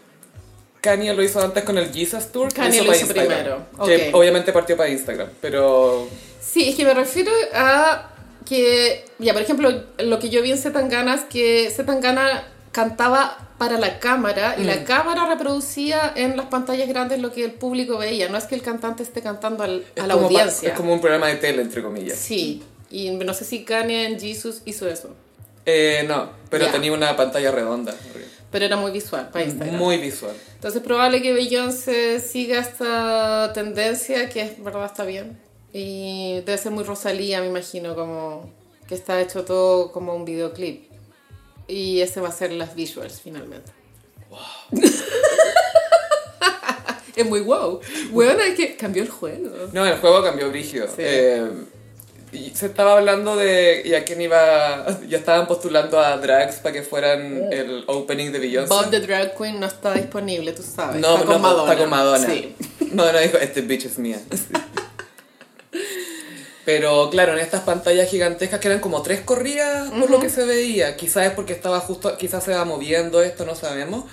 Kanye lo hizo antes con el Jesus Tour. que Kanye lo hizo Instagram, primero, Que ok. obviamente partió para Instagram, pero... Sí, es que me refiero a que, ya, por ejemplo, lo que yo vi en Zetangana es que Zetangana cantaba para la cámara y Mm. la cámara reproducía en las pantallas grandes lo que el público veía. No es que el cantante esté cantando al- Es a la como pa- audiencia. es como un programa de tele, entre comillas. Sí, y no sé si Kanye en Jesus hizo eso, Eh, no, pero tenía una pantalla redonda. pero era muy visual para Instagram. Muy visual. Entonces probable que Beyoncé siga esta tendencia, que es verdad está bien. Y debe ser muy Rosalía, me imagino, como que está hecho todo como un videoclip. Y ese va a ser las visuals finalmente. es muy wow. Bueno, es que cambió el juego. No, el juego cambió brígido. Sí. Eh, se estaba hablando de. ¿Y a quién iba.? Ya estaban postulando a drags para que fueran el opening de Beyoncé. Bob the Drag Queen no está disponible, tú sabes. no, está con no, Madonna. está con Madonna. Sí. Madonna dijo: Este bitch es mía. Pero claro, en estas pantallas gigantescas que eran como tres corridas por lo que se veía. Quizás es porque estaba justo, quizás se va moviendo esto, no sabemos.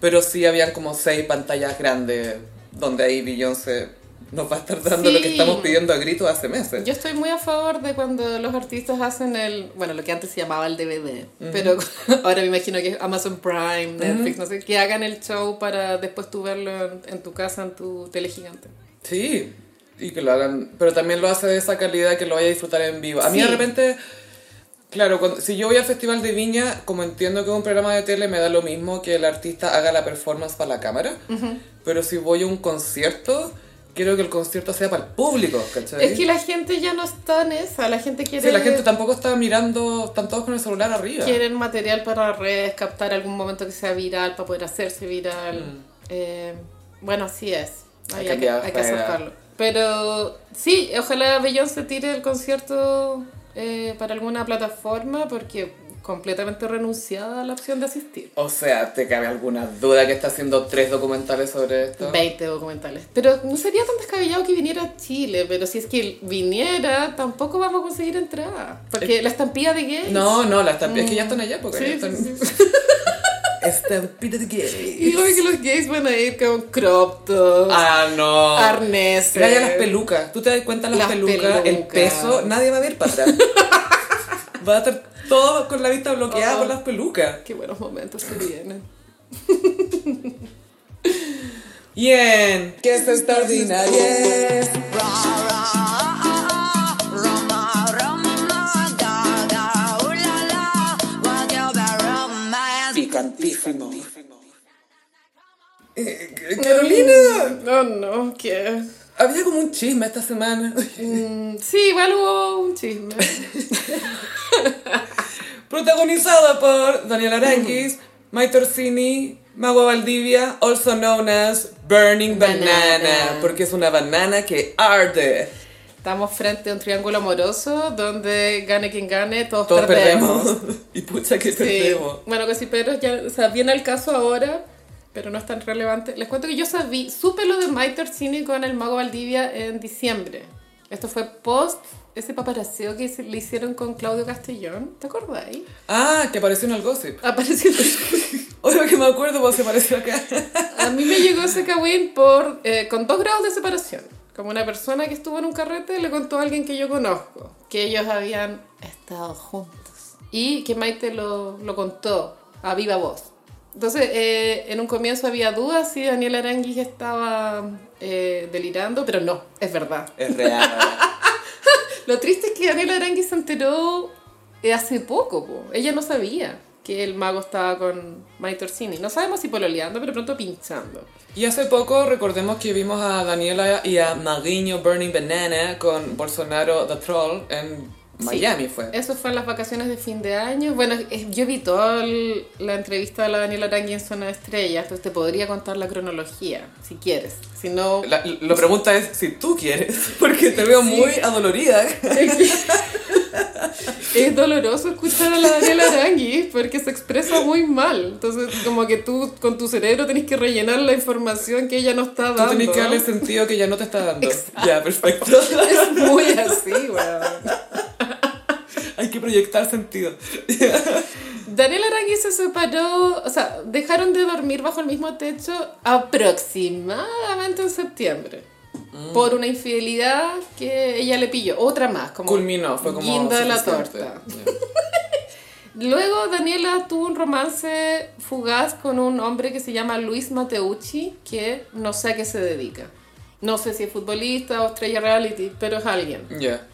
Pero sí habían como seis pantallas grandes donde ahí Beyoncé nos va a estar dando lo que estamos pidiendo a gritos hace meses. Yo estoy muy a favor de cuando los artistas hacen el, bueno, lo que antes se llamaba el DVD, pero ahora me imagino que es Amazon Prime, Netflix, no sé, que hagan el show para después tú verlo en, en tu casa, en tu tele gigante. Sí, y que lo hagan, pero también lo hace de esa calidad que lo vaya a disfrutar en vivo. A mí de repente, claro, cuando- si yo voy al Festival de Viña, como entiendo que es un programa de tele, me da lo mismo que el artista haga la performance para la cámara, pero si voy a un concierto, quiero que el concierto sea para el público, ¿cachai? Es que la gente ya no está en esa, la gente quiere... Sí, la gente tampoco está mirando, están todos con el celular arriba. Quieren material para redes, captar algún momento que sea viral, para poder hacerse viral. Eh, bueno, así es. Ha Hay, hay que, hay aceptarlo. Pero sí, ojalá Beyoncé tire el concierto eh, para alguna plataforma porque completamente renunciada a la opción de asistir. O sea, ¿te cabe alguna duda que está haciendo tres documentales sobre esto? 20 documentales. Pero no sería tan descabellado que viniera a Chile, pero si es que viniera, tampoco vamos a conseguir entrar. Porque la estampilla de gays. No, no, la estampilla es que ya están allá porque Sí, ya están... sí, sí. Estampida de gay. Y obvio que los gays van a ir con crop tops, Ah, no. arneses. Mira ya las pelucas. ¿Tú te das cuenta las, Las pelucas, El pelucas. peso, nadie va a ver para atrás. va a estar todo con la vista bloqueada Oh. por las pelucas. Qué buenos momentos se vienen. Bien. Que es extraordinario. Picantísimo. Eh, Carolina, No, no, ¿qué? Había como un chisme esta semana. Mm, sí, igual hubo un chisme. Protagonizada por Daniel Aranguis, Mike Torsini, Magua Valdivia, also known as Burning Banana, Banana. porque es una banana que arde. Estamos frente a un triángulo amoroso donde gane quien gane, todos, Todos perdemos. perdemos. y pucha que Sí. perdemos. Bueno, que sí, pero ya, o sea, viene el caso ahora, pero no es tan relevante. Les cuento que yo sabí, supe lo de Maite Orsini con el Mago Valdivia en diciembre. Esto fue post ese paparaceo que se- le hicieron con Claudio Castellón. ¿Te acordáis? Ah, que apareció en el gossip. Apareció. Ahora que me acuerdo, pues se apareció acá. A mí me llegó ese cagüín por, eh, con dos grados de separación. Como una persona que estuvo en un carrete le contó a alguien que yo conozco que ellos habían estado juntos. Y que Maite lo, lo contó a viva voz. Entonces, eh, en un comienzo había dudas si Daniel Aranguis estaba eh, delirando, pero no, es verdad. Es real. Lo triste es que Daniel Aranguis se enteró eh, hace poco. po. Ella no sabía que el mago estaba con Maite Orsini. No sabemos si pololeando, pero pronto pinchando. Y hace poco recordemos que vimos a Daniela y a Maguinho Burning Banana con Bolsonaro The Troll en Miami fue. Eso fue en las vacaciones de fin de año. Bueno, eh, yo vi toda el- la entrevista de la Daniela Arangui en Zona de Estrellas, entonces te podría contar la cronología, si quieres. Si no... La, la pregunta es si tú quieres, porque te veo muy adolorida. Es doloroso escuchar a la Daniela Arangui porque se expresa muy mal. Entonces, como que tú con tu cerebro tenés que rellenar la información que ella no está Tú dando. tenés que darle sentido que ya no te está dando. Exacto. Ya, perfecto. Es muy así, weón. Hay que proyectar sentido. Daniela Arangui se separó, o sea, dejaron de dormir bajo el mismo techo aproximadamente en septiembre. Mm. Por una infidelidad que ella le pilló. Otra más, como Culminó, fue como. guinda de la torta. Luego Daniela tuvo un romance fugaz con un hombre que se llama Luis Mateucci, que no sé a qué se dedica. No sé si es futbolista o estrella reality, pero es alguien. Ya.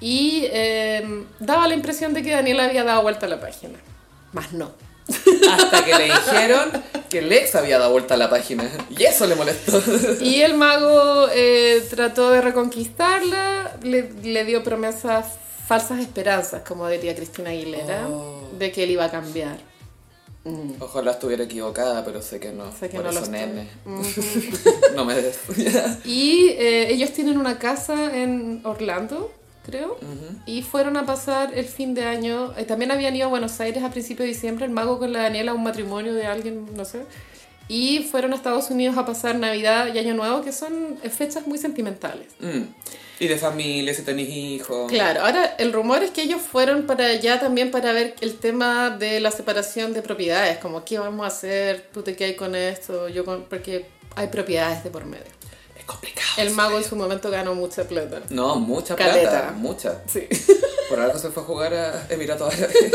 Y eh, daba la impresión de que Daniela había dado vuelta a la página. Más no. Hasta que le dijeron que el ex había dado vuelta a la página. Y eso le molestó. Y el mago eh, trató de reconquistarla, le, le dio promesas, falsas esperanzas, como diría Cristina Aguilera, Oh. de que él iba a cambiar. Ojalá estuviera equivocada, pero sé que no. Sé que Por no lo eso, estoy. nene. no me des. Y eh, ellos tienen una casa en Orlando, creo, y fueron a pasar el fin de año. eh, también habían ido a Buenos Aires a principios de diciembre, el mago con la Daniela, a un matrimonio de alguien, no sé. Y fueron a Estados Unidos a pasar Navidad y Año Nuevo, que son eh, fechas muy sentimentales. Mm. Y de familia, si tenés hijos. Claro, ahora el rumor es que ellos fueron para allá también para ver el tema de la separación de propiedades, como qué vamos a hacer, tú te quedas con esto, yo con... porque hay propiedades de por medio. Complicado. El mago en su momento ganó mucha plata. No, mucha Caleta. plata. Mucha. Sí. Por algo se fue a jugar a Emiratos Árabes.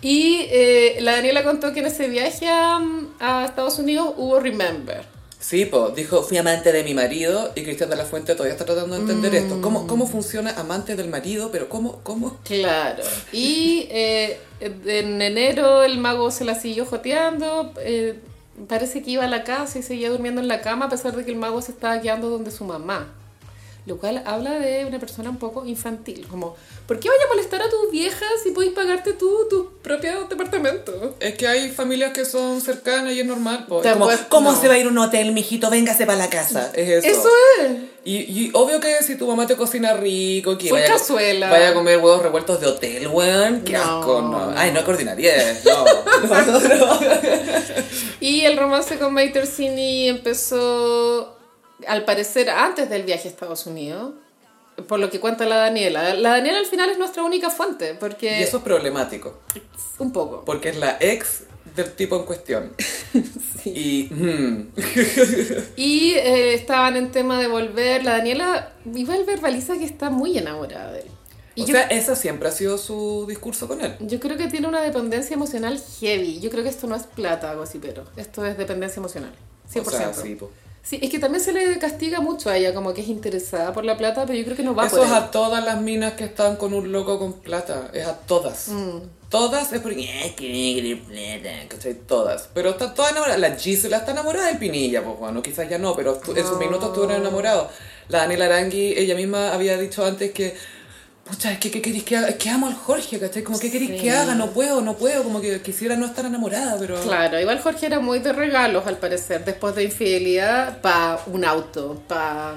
Y eh, la Daniela contó que en ese viaje a, a Estados Unidos hubo Remember. Sí, pues, dijo, fui amante de mi marido y Cristian de la Fuente todavía está tratando de entender esto. ¿Cómo, ¿Cómo funciona amante del marido? Pero ¿cómo? ¿Cómo? Claro. Y eh, en enero el mago se la siguió joteando. eh, parece que iba a la casa y seguía durmiendo en la cama a pesar de que el mago se estaba quedando donde su mamá. Lo cual habla de una persona un poco infantil. Como, ¿por qué vaya a molestar a tus viejas si podéis pagarte tú tu propio departamento? Es que hay familias que son cercanas y es normal. po. Como, ¿Cómo no. se va a ir a un hotel, mijito? Véngase para la casa. Es eso. Eso es. Y, y obvio que si tu mamá te cocina rico, que vaya, cazuela. vaya a comer huevos revueltos de hotel, weón. Qué No, asco, no. Ay, no coordinaría. No, no, no, no. Y el romance con Maite Orsini empezó, al parecer, antes del viaje a Estados Unidos, por lo que cuenta la Daniela. La Daniela al final es nuestra única fuente, porque... Y eso es problemático. Un poco. Porque es la ex del tipo en cuestión. Y. mm, Y eh, estaban en tema de volver. La Daniela igual verbaliza que está muy enamorada de él. Y o yo, sea, ese siempre ha sido su discurso con él. yo creo que tiene una dependencia emocional heavy. Yo creo que esto no es plata, pero Esto es dependencia emocional. 100%. O sea, sí, po. Sí, es que también se le castiga mucho a ella, como que es interesada por la plata, pero yo creo que no va Eso por es a todas las minas que están con un loco con plata. Es a todas. Mm. Todas es porque. "Eh, que plata", ¿cachai? Todas. Pero están todas enamoradas. La Gisela está enamorada del Pinilla, pues bueno, quizás ya no, pero en sus minutos estuvieron enamorados. La Daniela Arangui, ella misma había dicho antes que. Pucha, es que ¿qué queréis que haga? Es que amo al Jorge, ¿cachai? Como que queréis Sí. que haga, no puedo, no puedo, como que quisiera no estar enamorada, pero. Claro, igual Jorge era muy de regalos al parecer, después de infidelidad, pa un auto, pa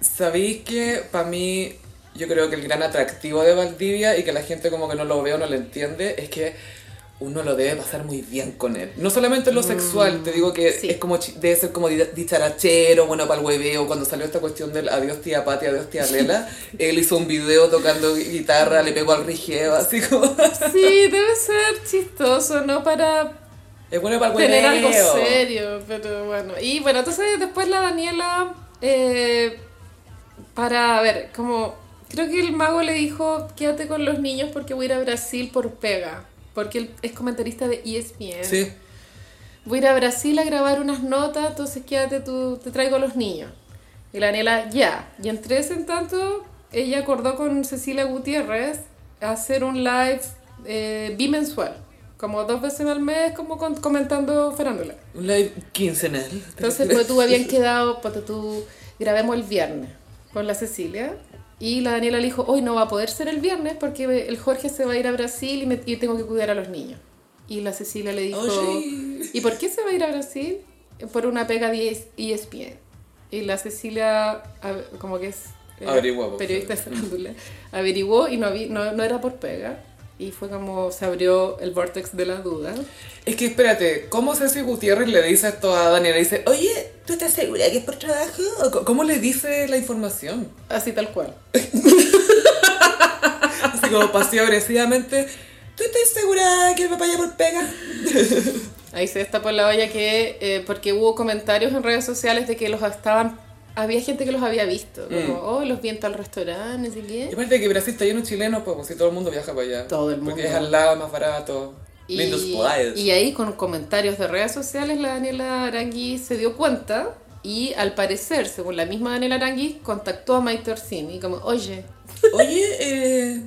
Sabéis que para mí, yo creo que el gran atractivo de Valdivia y que la gente como que no lo ve o no lo entiende es que uno lo debe pasar muy bien con él. No solamente en lo sexual, te digo que sí. es como debe ser como di- dicharachero, bueno para el hueveo. Cuando salió esta cuestión del adiós tía Pati, adiós tía Lela, él hizo un video tocando guitarra, le pegó al rigeo, así como... Sí, debe ser chistoso, ¿no? Para Es bueno para el tener hueveo. algo serio, pero bueno. Y bueno, entonces después la Daniela, eh, para, a ver, como, creo que el mago le dijo, quédate con los niños porque voy a ir a Brasil por pega, porque él es comentarista de ESPN. Sí. Voy a ir a Brasil a grabar unas notas, entonces quédate tú, te traigo a los niños. Y la Daniela, ya. Y entre ese en tanto, ella acordó con Cecilia Gutiérrez hacer un live eh, bimensual, como dos veces al mes, como con- comentando farándula. Un live quincenal. Entonces, pues tú habían quedado, pues tú grabemos el viernes con la Cecilia. Y la Daniela le dijo, hoy no va a poder ser el viernes porque el Jorge se va a ir a Brasil y, me, y tengo que cuidar a los niños. Y la Cecilia le dijo, Oye. ¿y por qué se va a ir a Brasil? Por una pega de E ESPN. Y la Cecilia, como que es eh, pues, periodista farándula, averiguó y no, vi- no, no era por pega. Y fue como se abrió el vortex de la duda. Es que espérate, ¿cómo Ceci Gutiérrez le dice esto a Daniela? Dice, oye, ¿tú estás segura que es por trabajo? ¿O co- ¿Cómo le dice la información? Así tal cual. Así como pasivo agresivamente, ¿tú estás segura que el papá ya por pega? Ahí se destapó la olla que, eh, porque hubo comentarios en redes sociales de que los estaban, había gente que los había visto, como, oh, los vi en tal restaurante, no sé Y aparte que Brasil está lleno de chilenos, pues, pues si todo el mundo viaja para allá. Todo el Porque mundo. es al lado, más barato. Lindos playas. y ahí con comentarios de redes sociales la Daniela Arangui se dio cuenta y al parecer, según la misma Daniela Arangui, contactó a Maite Orsini y como, oye, Oye, eh...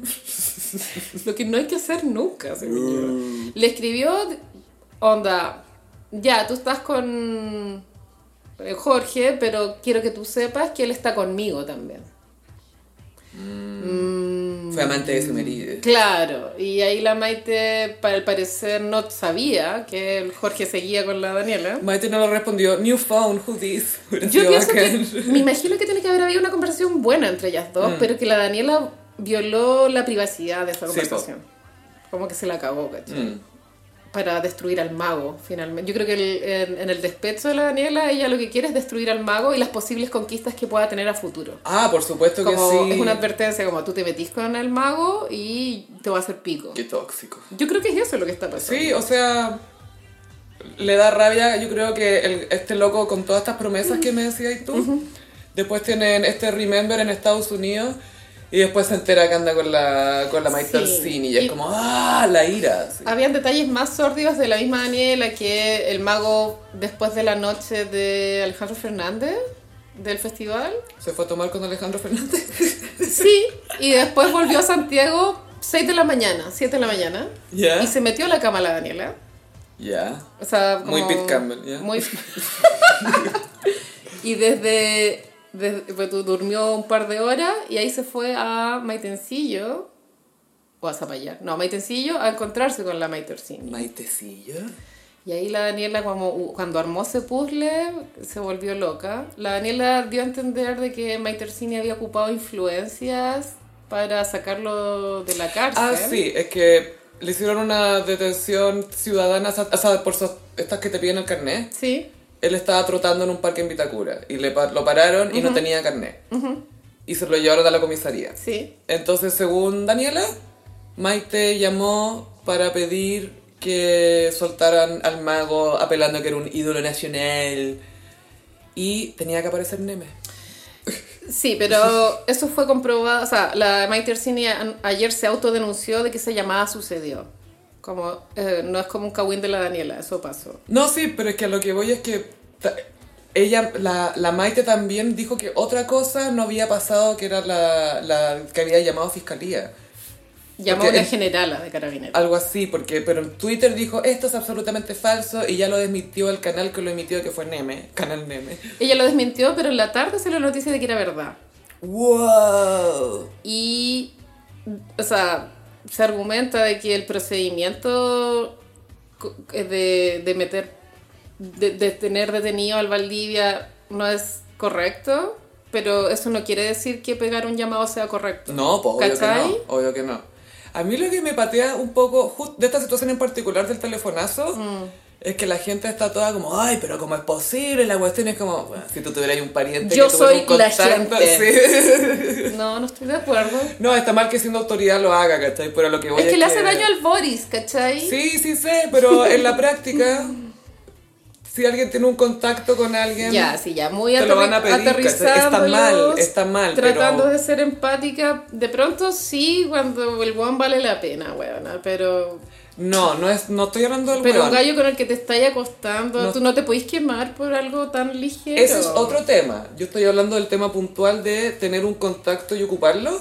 lo que no hay que hacer nunca, según Mm. yo. Le escribió, onda, ya, tú estás con Jorge, pero quiero que tú sepas que él está conmigo también. Mm, Fue amante de su marido. Claro, y ahí la Maite, para el parecer, no sabía que el Jorge seguía con la Daniela. Maite no lo respondió, new phone, who this? Yo pienso que, me imagino que tiene que haber habido una conversación buena entre ellas Mm. dos, pero que la Daniela violó la privacidad de esa Sí, conversación. Como que se la acabó, ¿cachai? Para destruir al mago, finalmente. Yo creo que el- en, en el despecho de la Daniela, ella lo que quiere es destruir al mago y las posibles conquistas que pueda tener a futuro. Ah, por supuesto que Como sí. es una advertencia, como tú te metís con el mago y te va a hacer pico. Qué tóxico. Yo creo que es eso lo que está pasando. Sí, o sea, le da rabia, yo creo que el- este loco con todas estas promesas que me decías tú, después tienen este Remember en Estados Unidos y después se entera que anda con la, con la Maite Sí. Y es Y- como, ¡ah! La ira. sí. Habían detalles más sórdidos de la misma Daniela que el mago después de la noche de Alejandro Fernández del festival. Se fue a tomar con Alejandro Fernández. Sí, y después volvió a Santiago 6 de la mañana, 7 de la mañana. Ya. Y se metió a la cama la Daniela. Ya. O sea, como Muy Pete Campbell, ¿ya? Muy... y desde, desde pues, durmió un par de horas y ahí se fue a Maitencillo o a Zapallar. No, a Maitencillo a encontrarse con la Maite Orsini. Maitecillo. Y ahí la Daniela, como, cuando armó ese puzzle, se volvió loca. La Daniela dio a entender de que Maite Orsini había ocupado influencias para sacarlo de la cárcel. Ah, sí, es que le hicieron una detención ciudadana, o sea, por estas que te piden el carnet. Sí. Él estaba trotando en un parque en Vitacura y le lo pararon y no tenía carnet. Y se lo llevaron a la comisaría. Sí. Entonces, según Daniela, Maite llamó para pedir que soltaran al mago apelando a que era un ídolo nacional y tenía que aparecer Neme. Sí, pero eso fue comprobado. O sea, la Maite Orsini ayer se autodenunció de que esa llamada sucedió. Como, eh, no es como un cagüín de la Daniela, eso pasó. No, sí, pero es que a lo que voy es que ella, la, la Maite también dijo que otra cosa no había pasado, que era la, la que había llamado a fiscalía. Llamó a una en- generala de carabineros. Algo así, porque pero en Twitter dijo esto es absolutamente falso y ya lo desmitió el canal que lo emitió, que fue Neme, Canal Neme. Ella lo desmintió, pero en la tarde se la noticia de que era verdad. ¡Wow! Y, o sea, se argumenta de que el procedimiento co- de, de meter, de, de tener detenido al Valdivia no es correcto, pero eso no quiere decir que pegar un llamado sea correcto. No, pues obvio que no, obvio que no. A mí lo que me patea un poco, de esta situación en particular del telefonazo, Mm. Es que la gente está toda como, ay, pero ¿cómo es posible? La cuestión es como, bueno, si tú tuvieras un pariente Yo que soy un la contacto, gente. sí. No, no estoy de acuerdo. No, está mal que siendo autoridad lo haga, ¿cachai? Pero lo que voy Es que le hace daño al Boris, ¿cachai? Sí, sí sé, pero en la práctica, si alguien tiene un contacto con alguien... Ya, sí, ya, muy Te lo van a pedir. Está mal, está mal, Tratando pero- de ser empática, de pronto sí, cuando el guan vale la pena, weona, pero... No, no, es, no estoy hablando del Pero un weón. gallo con el que te estáis acostando, No. tú no te podís quemar por algo tan ligero. Ese es otro tema. Yo estoy hablando del tema puntual de tener un contacto y ocuparlo.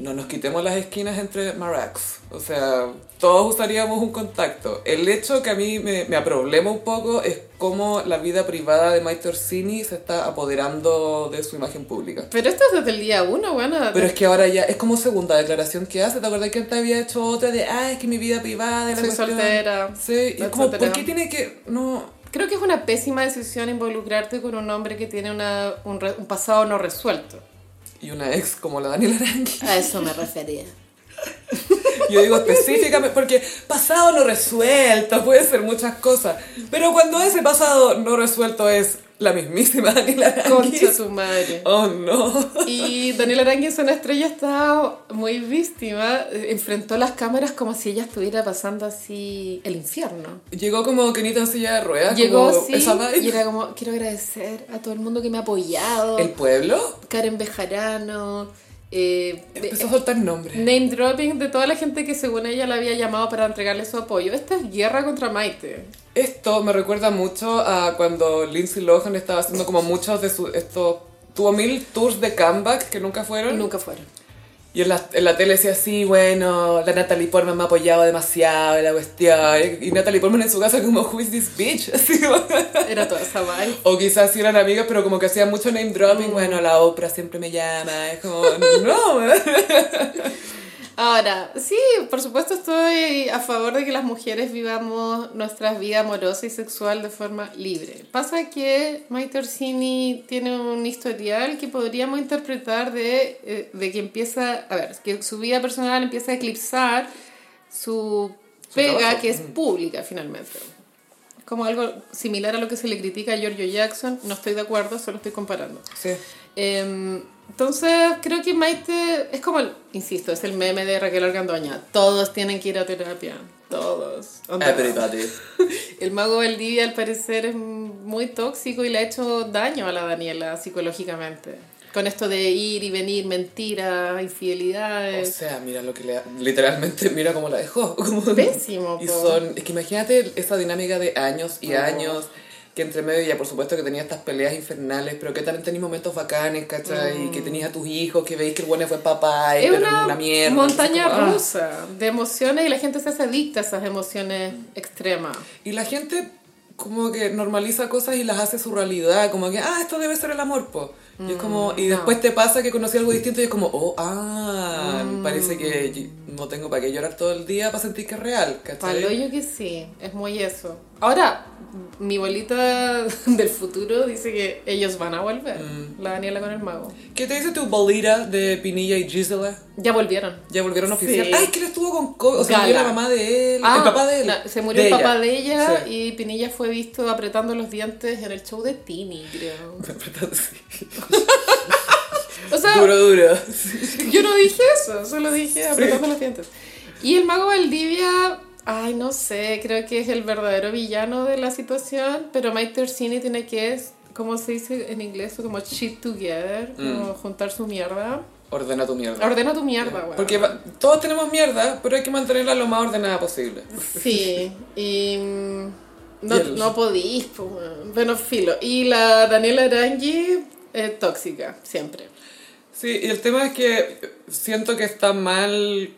No nos quitemos las esquinas entre Marax. O sea, todos usaríamos un contacto. El hecho que a mí me, me aproblema un poco es cómo la vida privada de Maite Orsini se está apoderando de su imagen pública. Pero esto es desde el día uno, weona. Pero es que ahora ya es como segunda declaración que hace. ¿Te acuerdas que antes había hecho otra de, ah, es que mi vida privada... y la Soy cuestión"? soltera, Sí, y es como. ¿por qué tiene que...? No... Creo que es una pésima decisión involucrarte con un hombre que tiene una, un, re- un pasado no resuelto. Y una ex como la Daniela Arangui. A eso me refería. Yo digo específicamente porque pasado no resuelto, puede ser muchas cosas. Pero cuando ese pasado no resuelto es la mismísima Daniela Aranguis. Concha tu madre. Oh no. Y Daniela Aranguis, una estrella, estaba muy víctima. Enfrentó las cámaras como si ella estuviera pasando así el infierno. Llegó como Kenita en silla de ruedas. Llegó así y era como, quiero agradecer a todo el mundo que me ha apoyado. ¿El pueblo? Karen Bejarano. Eh, Empezó a soltar nombres. name dropping de toda la gente que según ella la había llamado para entregarle su apoyo. Esta es guerra contra Maite. Esto me recuerda mucho a cuando Lindsay Lohan estaba haciendo como muchos de sus... Estos, tuvo mil tours de comeback que nunca fueron. nunca fueron. Y en la, en la tele decía así, bueno, la Natalie Portman me ha apoyado demasiado en la cuestión. Y Natalie Portman en su casa como, who is this bitch? Así Era toda esa vibe. O quizás sí eran amigas, pero como que hacían mucho name dropping. Bueno, la Oprah siempre me llama. Es como, no. Ahora, sí, por supuesto estoy a favor de que las mujeres vivamos nuestra vida amorosa y sexual de forma libre. Pasa que Maite Orsini tiene un historial que podríamos interpretar de, eh, de que empieza, a ver, que su vida personal empieza a eclipsar su pega que es pública finalmente. Como algo similar a lo que se le critica a Giorgio Jackson, no estoy de acuerdo, solo estoy comparando. Sí. Em, entonces, creo que Maite es como, el, insisto, es el meme de Raquel Argandoña. Todos tienen que ir a terapia. Todos. Everybody. El mago Valdivia, al parecer, es muy tóxico y le ha hecho daño a la Daniela psicológicamente. Con esto de ir y venir, mentiras, O infidelidades. sea, mira lo que le... Literalmente, mira cómo la dejó. Como- Pésimo, Y po. son... Es que imagínate esa dinámica de años y No. años... Que entre medio ya por supuesto que tenía estas peleas infernales, pero que también tenéis momentos bacanes, ¿cachai? Y que tenías a tus hijos, que veis que el bueno fue papá, y Mm. es una, una mierda. montaña ah. rusa de emociones y la gente se hace adicta a esas emociones extremas. Y la gente como que normaliza cosas y las hace su realidad, como que, ah, esto debe ser el amor, po. Y es como, y no. después te pasa que conocí algo distinto y es como, oh, ah, parece que no tengo para qué llorar todo el día para sentir que es real, ¿cachai? Palo yo que sí, es muy eso. Ahora, mi bolita del futuro dice que ellos van a volver, Mm. la Daniela con el mago. ¿Qué te dice tu bolita de Pinilla y Gisela? Ya volvieron. Ya volvieron oficial. Sí. Ay, que él estuvo con COVID, o sea, murió la mamá de él, Ah, el papá de él. no, se murió de el papá ella. de ella Sí. y Pinilla fue visto apretando los dientes en el show de Tini, creo. Sí. O sea, Duro, duro. yo no dije eso, solo dije apretando los dientes. Y el mago Valdivia, ay, no sé, creo que es el verdadero villano de la situación, pero Maite Orsini tiene que, ¿cómo se dice en inglés? Como shit together, como juntar su mierda. Ordena tu mierda. Ordena tu mierda, güey. Porque va- todos tenemos mierda, pero hay que mantenerla lo más ordenada posible. Sí, y mm, no, Y el- no podís, pues, bueno, filo. Y la Daniela Arangui, eh, tóxica, siempre. Sí, y el tema es que siento que está mal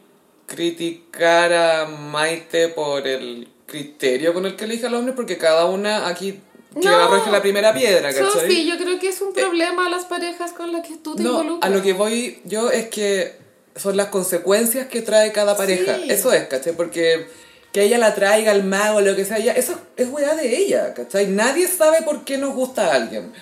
criticar a Maite por el criterio con el que elige al hombre, porque cada una aquí que No. arroje la primera piedra, ¿cachai? Sofi, yo creo que es un problema a las parejas con las que tú te No, involucras. a lo que voy yo es que son las consecuencias que trae cada pareja. Sí. Eso es, ¿cachai? Porque que ella la traiga al mago, lo que sea, ya, eso es weá de ella, ¿cachai? Nadie sabe por qué nos gusta a alguien.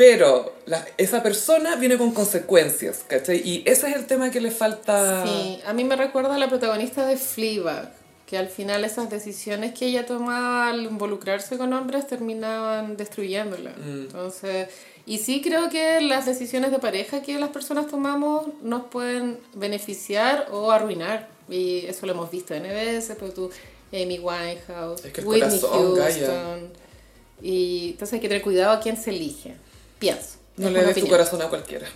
Pero la- esa persona viene con consecuencias, ¿cachai? Y ese es el tema que le falta... Sí, a mí me recuerda a la protagonista de Fleabag, que al final esas decisiones que ella tomaba al involucrarse con hombres terminaban destruyéndola. Entonces, y sí creo que las decisiones de pareja que las personas tomamos nos pueden beneficiar o arruinar. Y eso lo hemos visto en NBS, pero tú, Amy Winehouse, Es que Whitney corazón, Gaia. Houston. Y entonces hay que tener cuidado a quién se elige. Pienso. No le des tu corazón a cualquiera.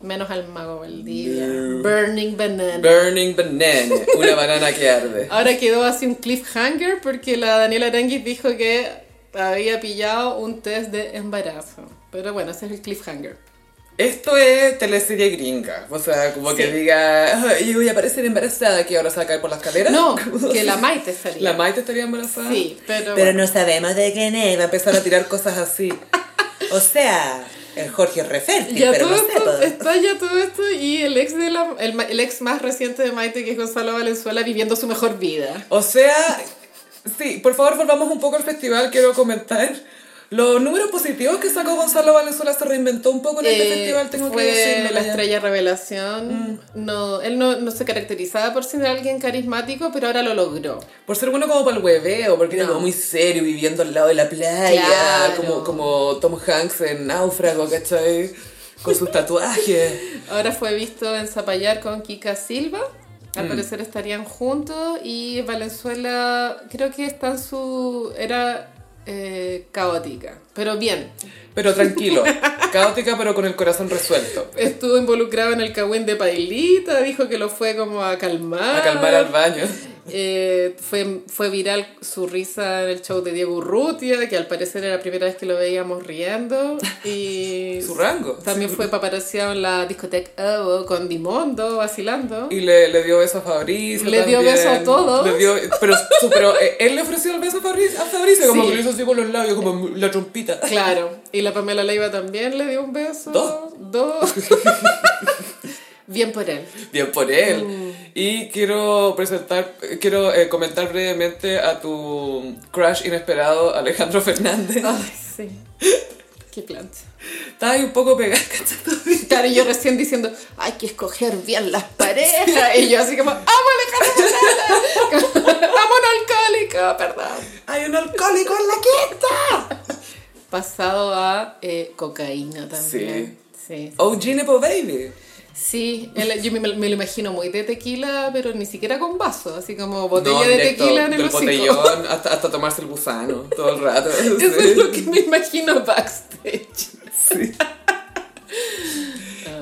Menos al mago Valdivia. Burning Banana. Burning banana, una banana que arde. Ahora quedó así un cliffhanger porque la Daniela Aranguis dijo que había pillado un test de embarazo. Pero bueno, ese es el cliffhanger. Esto es teleserie gringa, o sea, como que Sí. diga, "Ay, yo voy a aparecer embarazada, que ahora se va a caer por las escaleras. No, que la Maite estaría. ¿La Maite estaría embarazada? Sí, pero... Pero no sabemos de quién es, va a empezar a tirar cosas así. O sea, el Jorge es re fértil, Ya pero todo no sé, esto, está ya todo esto y el ex, de la, el, el ex más reciente de Maite, que es Gonzalo Valenzuela, viviendo su mejor vida. O sea, sí, por favor volvamos un poco al festival, quiero comentar. Los números positivos que sacó Gonzalo Valenzuela se reinventó un poco en este Eh, festival, tengo fue que decirlo. la ya. estrella revelación. No, él no, no se caracterizaba por ser alguien carismático, pero ahora lo logró. Por ser bueno como para el hueveo, porque era como muy serio, viviendo al lado de la playa, Claro. como, como Tom Hanks en Náufrago, ¿cachai? Con sus tatuajes. Ahora fue visto en Zapallar con Kika Silva. Mm. Al parecer estarían juntos y Valenzuela creo que está en su... era eh, caótica, pero bien. Pero tranquilo, caótica pero con el corazón resuelto. Estuvo involucrado en el cagüín de Pailita, dijo que lo fue como a calmar. A calmar al baño. Eh, fue, fue viral su risa en el show de Diego Urrutia, que al parecer era la primera vez que lo veíamos riendo. Y Su rango. también fue paparaciado en la discoteca Ovo con Dimondo, vacilando. Y le, le dio beso a Fabricio. Le dio también. beso a todos. Le dio, pero, su- pero eh, él le ofreció el beso a Fabricio, a Fabricio como Sí. que lo hizo así con los labios, como la trompita. Claro, y la Pamela Leiva también le dio un beso. Dos. Dos. Bien por él. Bien por él. Mm. Y quiero presentar, quiero eh, comentar brevemente a tu crush inesperado, Alejandro Fernández. Ay, sí. Qué plancha. Estaba ahí un poco pegada. Claro, y yo recién diciendo, hay que escoger bien las parejas. Y yo así como, amo Alejandro Fernández. amo un alcohólico, perdón. Hay un alcohólico en la quinta. Pasado a eh, cocaína también. Sí. OG Nepo Baby. Sí, yo me, me lo imagino muy de tequila, pero ni siquiera con vaso, así como botella No, de tequila en el del botellón hasta, hasta tomarse el gusano todo el rato. Eso Sí. es lo que me imagino backstage. Sí.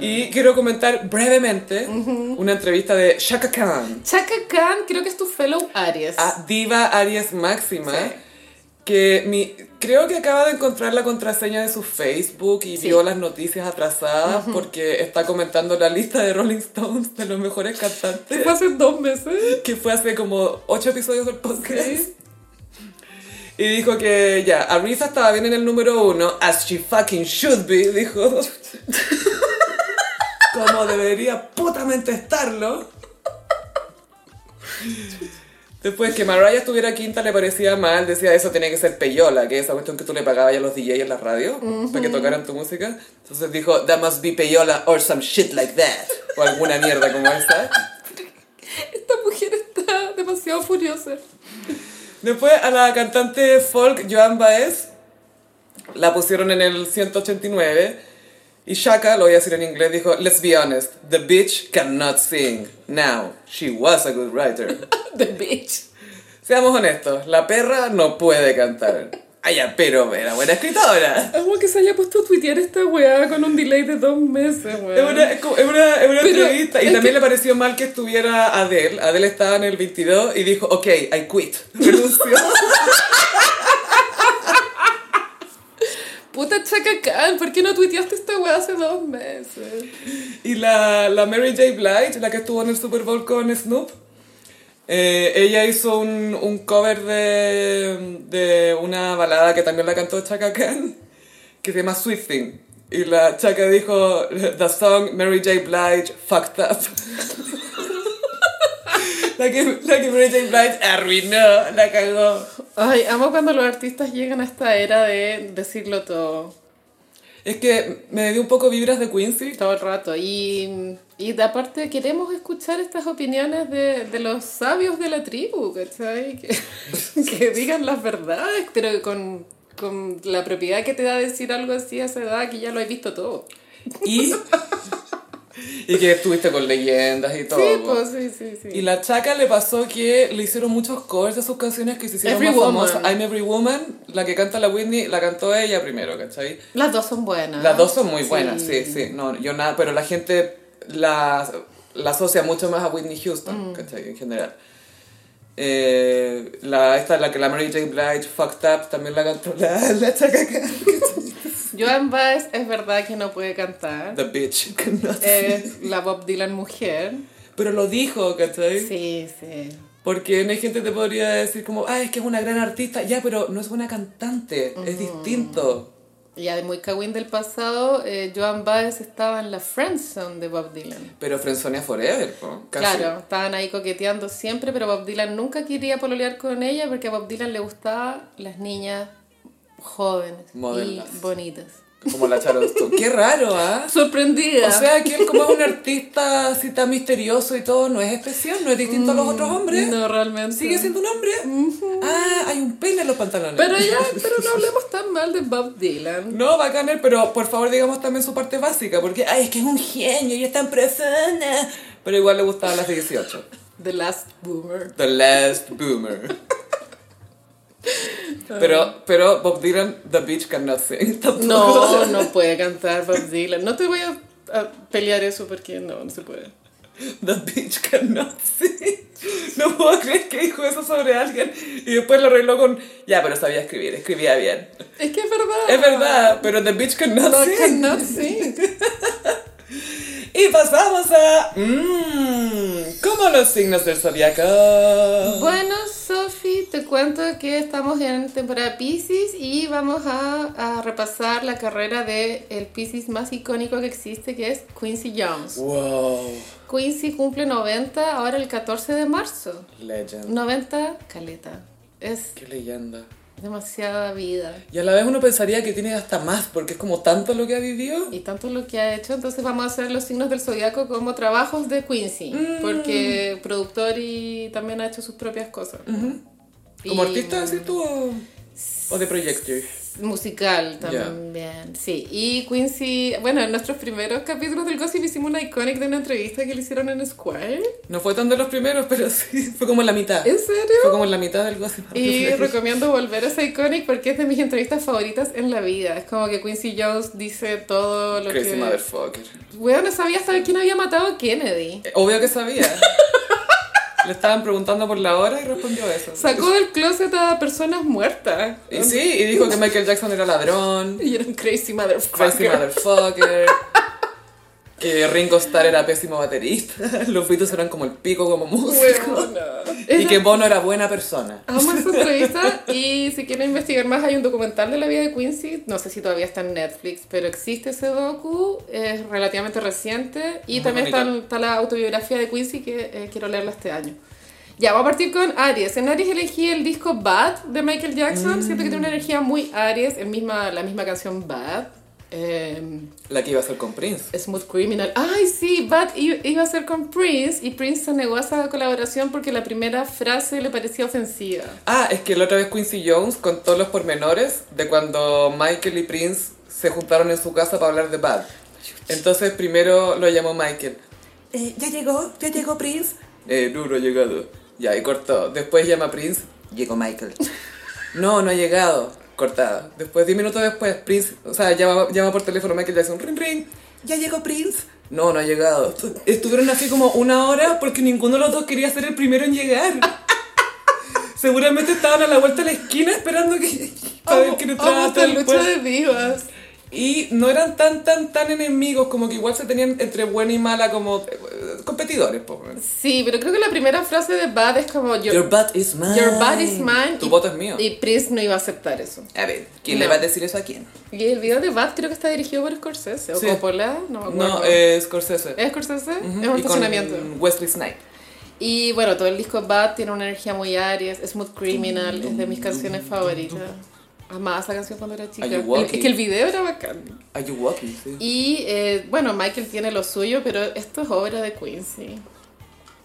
Y quiero comentar brevemente una entrevista de Shaka Khan Chaka Khan creo que es tu fellow Aries. a Diva Aries Máxima, Sí. que mi, creo que acaba de encontrar la contraseña de su Facebook y Sí. vio las noticias atrasadas porque está comentando la lista de Rolling Stones de los mejores cantantes, Fue hace dos meses. que fue hace como ocho episodios del podcast. Y dijo que ya, Aretha estaba bien en el número uno, as she fucking should be, dijo. Como debería putamente estarlo. Después que Mariah estuviera quinta le parecía mal, decía eso tenía que ser peyola, que es esa cuestión que tú le pagabas a los DJs en la radio para que tocaran tu música. Entonces dijo, that must be peyola or some shit like that. O alguna mierda como esa. Esta mujer está demasiado furiosa. Después a la cantante folk Joan Baez la pusieron en el 189 y Shaka, lo voy a decir en inglés, dijo, let's be honest, the bitch cannot sing. Now, she was a good writer. The bitch. Seamos honestos, la perra no puede cantar. Ay, ya, pero era buena escritora. Amo que se haya puesto a tuitear esta weá con un delay de dos meses, Es weón. una, es como- es una, es una Pero entrevista. Y es también que- le pareció mal que estuviera Adele. Adele estaba en el 22 y dijo, ok, I quit. Renunció. Puta Chaka ¿por qué no tuiteaste esta weá hace dos meses? Y la, la Mary J. Blige, la que estuvo en el Super Bowl con Snoop, eh, ella hizo un, un cover de, de una balada que también la cantó Chaka Khan, que se llama Sweet Thing. Y la Chaka dijo, the song Mary J. Blige fucked up. la, que, la que Mary J. Blige arruinó, la cagó. Ay, amo cuando los artistas llegan a esta era de decirlo todo. Es que me dio un poco vibras de Quincy. Todo el rato. Y, y de aparte queremos escuchar estas opiniones de, de los sabios de la tribu, ¿cachai? Que, que digan las verdades, pero con, con la propiedad que te da decir algo así a esa edad que ya lo has visto todo. Y, y que estuviste con leyendas y todo. Sí, pues sí, sí, sí. Y la chaca le pasó que le hicieron muchos covers de sus canciones que se hicieron Every más Woman. famosas. I'm Every Woman, la que canta la Whitney, la cantó ella primero, ¿cachai? Las dos son buenas. Las dos son muy buenas, sí, sí. No, yo nada, pero la gente la, la asocia mucho más a Whitney Houston, ¿cachai? En general. Eh, la, esta, la que la Mary J. Blige, Fucked Up, también la cantó la, la chaca acá. Joan Baez es verdad que no puede cantar. The bitch. Es la Bob Dylan mujer. Pero lo dijo, ¿cachai? Sí, sí. Porque no hay gente que te podría decir como, ah, es que es una gran artista. Ya, pero no es buena cantante, es distinto. Ya de muy cagüín del pasado, eh, Joan Baez estaba en la friendzone de Bob Dylan. Pero Friendzonia Forever, po, casi. Claro, estaban ahí coqueteando siempre, pero Bob Dylan nunca quería pololear con ella porque a Bob Dylan le gustaban las niñas jóvenes Modelos. y bonitas. Como la Sharon Stone. Qué raro, ¿ah? Sorprendida. O sea, que él como es un artista así tan misterioso y todo, no es especial, no es distinto a los otros hombres. No, realmente. Sigue siendo un hombre. Ah, hay un pene en los pantalones. Pero ya, pero no hablemos tan mal de Bob Dylan. No, bacán él, pero por favor digamos también su parte básica, porque, ay, es que es un genio y es tan persona. Pero igual le gustaban las de 18. The Last Boomer. The Last Boomer. Pero, pero Bob Dylan, The Beach Cannot Sing. tampoco. No, no puede cantar Bob Dylan. No te voy a, a pelear eso porque no, no se puede. The Beach Cannot Sing. No puedo creer que dijo eso sobre alguien y después lo arregló con, ya, pero sabía escribir, escribía bien. Es que es verdad. Es verdad, pero The Beach Cannot No Sing. cannot sing. Y pasamos a... Mmm, ¿Cómo los signos del zodiaco? Bueno, Sofi, te cuento que estamos en temporada Pisces y vamos a, a repasar la carrera de el Pisces más icónico que existe, que es Quincy Jones. Wow. Quincy cumple 90 ahora el 14 de marzo. Legend. 90, caleta. Es Qué leyenda. Demasiada vida. Y a la vez uno pensaría que tiene hasta más, porque es como tanto lo que ha vivido. Y tanto lo que ha hecho, entonces vamos a hacer los signos del zodiaco como trabajos de Quincy, porque productor y también ha hecho sus propias cosas. ¿Como Y- artista, decís tú, o, o de proyecto? Musical también, sí. Y Quincy, bueno, en nuestros primeros capítulos del Gossip hicimos una iconic de una entrevista que le hicieron en Square. No fue tan de los primeros, pero sí, fue como en la mitad. ¿En serio? Fue como en la mitad del gossip. Y recomiendo volver a esa iconic porque es de mis entrevistas favoritas en la vida. Es como que Quincy Jones dice todo lo Crazy que... motherfucker. Weón, no sabía hasta quién había matado a Kennedy. Eh, Obvio que sabía. Le estaban preguntando por la hora y respondió eso. Sacó del closet a personas muertas. Y sí, y dijo que Michael Jackson era ladrón, Y era un crazy motherfucker. crazy motherfucker, que Ringo Starr era pésimo baterista, los Beatles eran como el pico como músico, Weona. y que Bono era buena persona. Amo esa entrevista y si quieren investigar más hay un documental de la vida de Quincy, no sé si todavía está en Netflix, pero existe ese docu, es relativamente reciente y Muy también está, la autobiografía de Quincy que eh, quiero leerla este año. Ya, vamos a partir con Aries. En Aries elegí el disco Bad de Michael Jackson. Siento que tiene una energía muy Aries, el misma, la misma canción Bad. Em, La que iba a ser con Prince. Smooth Criminal. Ay, sí, Bad iba a ser con Prince y Prince se negó a esa colaboración porque la primera frase le parecía ofensiva. Ah, es que la otra vez Quincy Jones contó los pormenores de cuando Michael y Prince se juntaron en su casa para hablar de Bad. Entonces primero lo llamó Michael. Eh, ¿Ya llegó? ¿Ya llegó Prince? Eh, no, no ha llegado. Ya, y cortó. Después llama Prince. Llegó Michael. No, no ha llegado. Cortado. Después, 10 minutos después, Prince, o sea, llama, llama por teléfono a Michael Jackson. Ring, ring. ¿Ya llegó Prince? No, no ha llegado. Estu- Estuvieron así como una hora porque ninguno de los dos quería ser el primero en llegar. Seguramente estaban a la vuelta de la esquina esperando que para ver entraba Amo esta después. lucha de divas. Y no eran tan, tan, tan enemigos, como que igual se tenían entre buena y mala como eh, competidores. po. Sí, pero creo que la primera frase de Bad es como Your, Your butt is mine. your body is mine. Tu y- voto es mío. Y Prince no iba a aceptar eso. A ver, ¿quién No. le va a decir eso a quién? Y el video de Bad creo que está dirigido por Scorsese o Sí. Coppola, no me acuerdo. No, es Scorsese. ¿Es Scorsese? Ujú, Es un y con estacionamiento. Wesley Snipes. Y bueno, todo el disco Bad tiene una energía muy Aries, Smooth Criminal, es de mis canciones favoritas. Amaba esa canción cuando era chica. El-? Es que el video era bacán. Are you walking? Sí. Y eh, bueno, Michael tiene lo suyo, pero esto es obra de Quincy.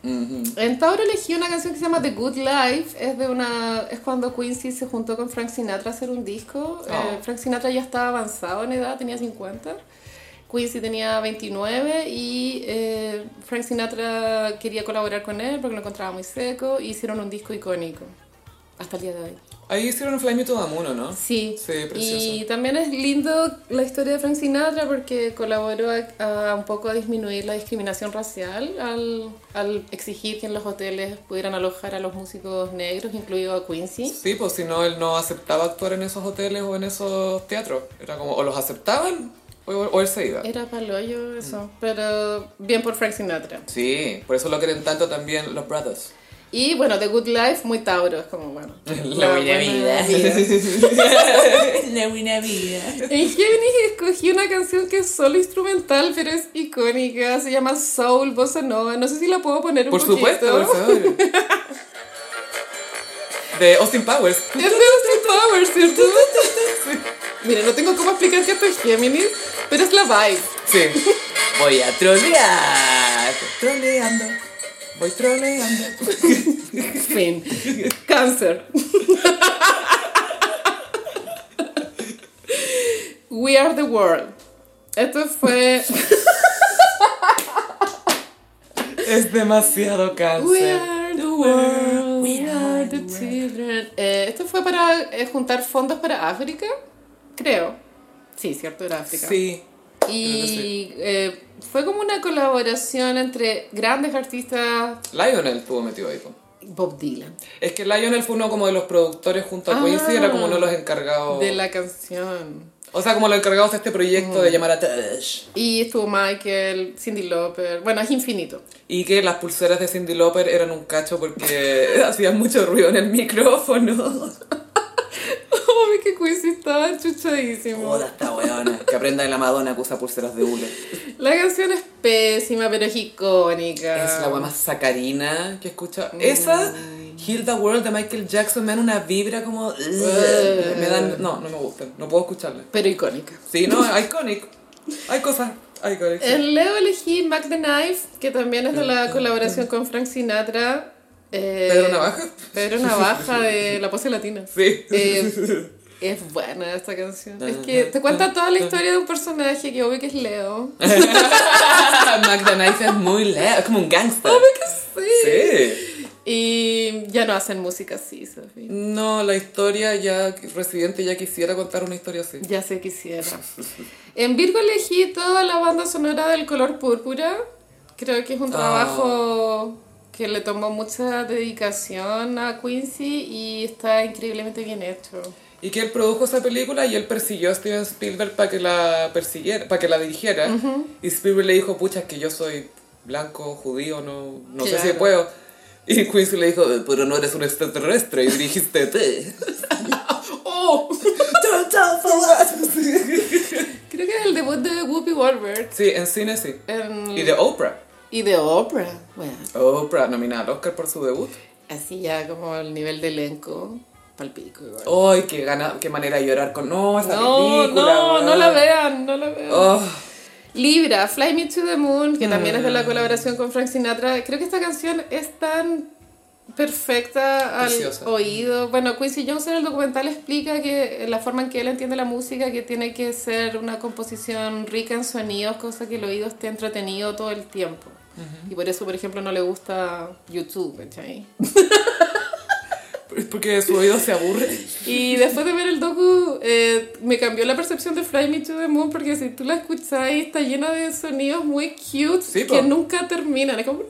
En Tauro elegí una canción que se llama The Good Life. Es de una es cuando Quincy se juntó con Frank Sinatra a hacer un disco. Oh. Eh, Frank Sinatra ya estaba avanzado en edad, tenía 50. Quincy tenía 29 y eh, Frank Sinatra quería colaborar con él porque lo encontraba muy seco y hicieron un disco icónico hasta el día de hoy. Ahí hicieron Fly Me to the Moon, ¿o ¿no? Sí, Sí, precioso. y también es lindo la historia de Frank Sinatra porque colaboró a, a un poco a disminuir la discriminación racial al, al exigir que en los hoteles pudieran alojar a los músicos negros, incluido a Quincy. Sí, pues si no, él no aceptaba actuar en esos hoteles o en esos teatros. Era como, o los aceptaban o, o él se iba. Era paloyo eso, pero bien por Frank Sinatra. Sí, por eso lo quieren tanto también los Brothers. Y bueno, The Good Life, muy Tauro, es como bueno. La buena vida. La buena vida. En Géminis escogí una canción que es solo instrumental, pero es icónica. Se llama Soul Bossa Nova. No sé si la puedo poner un Por poquito. supuesto, por favor. De Austin Powers. Es de Austin Powers, ¿cierto? Mira, no tengo cómo explicar que esto es Géminis, pero es la vibe. Sí. Voy a trolear. Troleando. Voy troleando. Fin. Cáncer. We are the world. Esto fue Es demasiado We cáncer. are the world, we are the children. Eh, esto fue para eh, juntar fondos para África, creo. Sí, cierto, era África. Sí. Y eh, fue como una colaboración entre grandes artistas. Lionel estuvo metido ahí. Bob Dylan. Es que Lionel fue uno como de los productores junto a Ah. Quincy, era como uno de los encargados. De la canción. O sea, como los encargados de este proyecto de llamar a Tush. Y estuvo Michael, Cindy Lauper. Bueno, es infinito. Y que las pulseras de Cindy Lauper eran un cacho porque hacían mucho ruido en el micrófono. Oh, que Quincy estaba chuchadísimo. Joda esta weona. Que aprenda de la Madonna que usa pulseras de hule. La canción es pésima, pero es icónica. Es la wea más sacarina que he escuchado. Esa, Heal the World de Michael Jackson, me dan una vibra como... me dan... No, no me gustan. No puedo escucharla. Pero icónica. Sí, no, iconic. Hay cosas iconic. sí. En Leo elegí Mac the Knife, que también es de la colaboración con Frank Sinatra. Eh, ¿Pedro Navaja? Pedro Navaja de La Pose Latina. Sí. Eh, es buena esta canción. Es que te cuenta toda la historia de un personaje que obvio que es Leo. McDonald's es muy leo, es como un gangster. Obvio que sí. Sí. Y ya no hacen música así, Sophie. No, la historia ya, Residente ya quisiera contar una historia así. Ya se quisiera. En Virgo elegí toda la banda sonora del color púrpura. Creo que es un trabajo que le tomó mucha dedicación a Quincy y está increíblemente bien hecho. Y que él produjo esa película y él persiguió a Steven Spielberg para que la persiguiera, para que la dirigiera. Y Spielberg le dijo, pucha, es que yo soy blanco, judío, no, no sé si Claro. puedo. Y Quincy le dijo, pero no eres un extraterrestre y dirigiste te. ¡Oh! Creo que es el debut de Whoopi Goldberg. Sí, en cine sí. en- Y de Oprah. Y de Oprah. Bueno, Oprah nominada al Oscar por su debut. así ya como el nivel de elenco, palpico igual. ¡Ay, qué, gana, qué manera de llorar con... No, esa No, película. no, no la vean, no la vean. Oh, Libra, Fly Me to the Moon, que también es de la Mm. colaboración con Frank Sinatra. Creo que esta canción es tan perfecta al Preciosa. oído. Bueno, Quincy Jones en el documental explica que la forma en que él entiende la música, que tiene que ser una composición rica en sonidos, cosa que el oído esté entretenido todo el tiempo. Y por eso, por ejemplo, no le gusta YouTube, ¿cachai? porque su oído se aburre. Y después de ver el docu, eh, me cambió la percepción de Fly Me to the Moon, porque si tú la escucháis, está llena de sonidos muy cute Sí, que nunca terminan. Es como,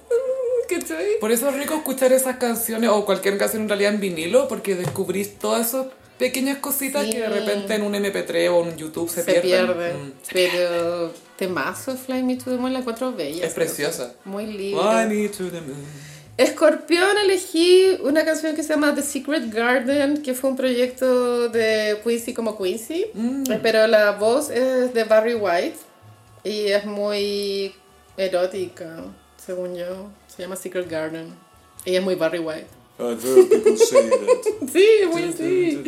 ¿cachai? Por eso es rico escuchar esas canciones o cualquier canción en realidad en vinilo porque descubrís todas esas pequeñas cositas Sí. que de repente en un MP3 o en YouTube se, Se, pierden. pierde. Mm. Pero temazo Fly Me to the Moon la encuentro bella. Es preciosa. Muy Fly linda. me to the moon. Escorpión elegí una canción que se llama The Secret Garden, que fue un proyecto de Quincy como Quincy, Mm. pero la voz es de Barry White y es muy erótica, según yo. Se llama Secret Garden. Y es muy Barry White. Sí, es muy así.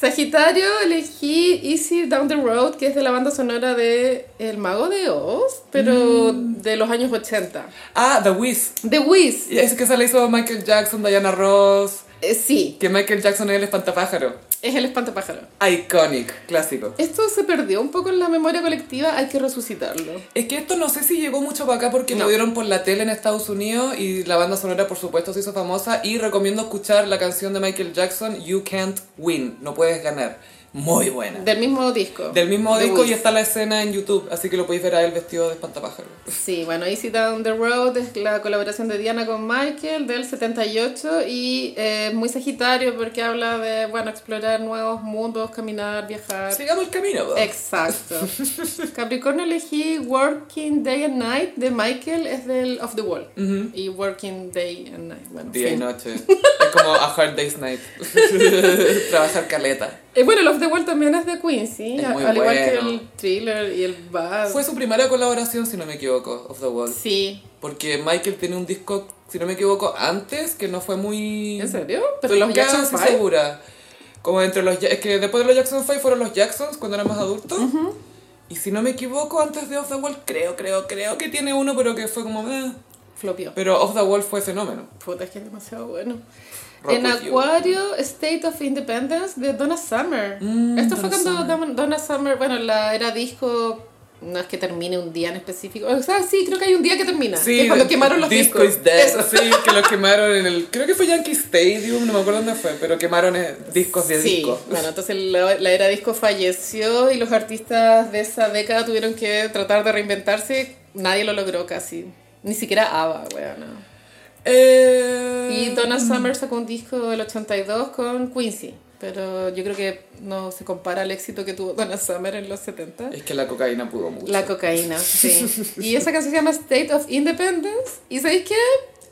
Sagitario, elegí Easy Down the Road, que es de la banda sonora de El Mago de Oz, pero de los años 80. Ah, The Wiz. The Wiz. Y es que se le hizo Michael Jackson, Diana Ross. Eh, sí, Que Michael Jackson es el espantapájaro. Es el espantapájaro. Iconic, clásico. Esto se perdió un poco en la memoria colectiva, hay que resucitarlo. Es que esto no sé si llegó mucho para acá porque No. lo dieron por la tele en Estados Unidos y la banda sonora por supuesto se hizo famosa y recomiendo escuchar la canción de Michael Jackson You Can't Win, no puedes ganar. Muy buena. Del mismo disco. Del mismo The disco y está la escena en YouTube, así que lo podéis ver a él vestido de espantapájaro. Sí, bueno, Easy Down the Road es la colaboración de Diana con Michael del 78 y eh, es muy sagitario porque habla de, bueno, explorar nuevos mundos, caminar, viajar. Sigamos el camino. Exacto. Capricornio elegí Working Day and Night de Michael, es del Off the Wall. Y Working Day and Night. Bueno, Día y noche. Es como a hard day's night. Trabajar caleta. Eh, bueno, Off the Wall también es de Quincy, Es al igual que bueno. el thriller y el bad. Fue su primera colaboración, si no me equivoco, Of the Wall. Sí. Porque Michael tiene un disco, si no me equivoco, antes que no fue muy... ¿En serio? Pero Estoy los Jackson casi 5. segura. Como entre los... Es que después de los Jackson 5 fueron los Jacksons cuando eran más adultos. Y si no me equivoco, antes de Off the Wall, creo, creo, creo que tiene uno, pero que fue como... eh. Flopió. Pero Off the Wall fue fenómeno. Puta, es que es demasiado bueno. Rock en with you. Acuario, State of Independence de Donna Summer. Mm, Esto fue Donna cuando Donna- Donna Summer, bueno, la era disco, no es que termine un día en específico. O sea, sí, creo que hay un día que termina. que es cuando quemaron los Disco discos. is dead. Eso. Sí, que los quemaron en el... Creo que fue Yankee Stadium, no me acuerdo dónde fue, pero quemaron eh, discos de Sí, disco. bueno, entonces la, la era disco falleció y los artistas de esa década tuvieron que tratar de reinventarse. Nadie lo logró casi. Ni siquiera ABBA, weón. Eh... Y Donna Summer sacó un disco del 82 con Quincy. Pero yo creo que no se compara al éxito que tuvo Donna Summer en los 70. Es que la cocaína pudo mucho. La cocaína, sí. Y esa canción se llama State of Independence. ¿Y sabéis qué?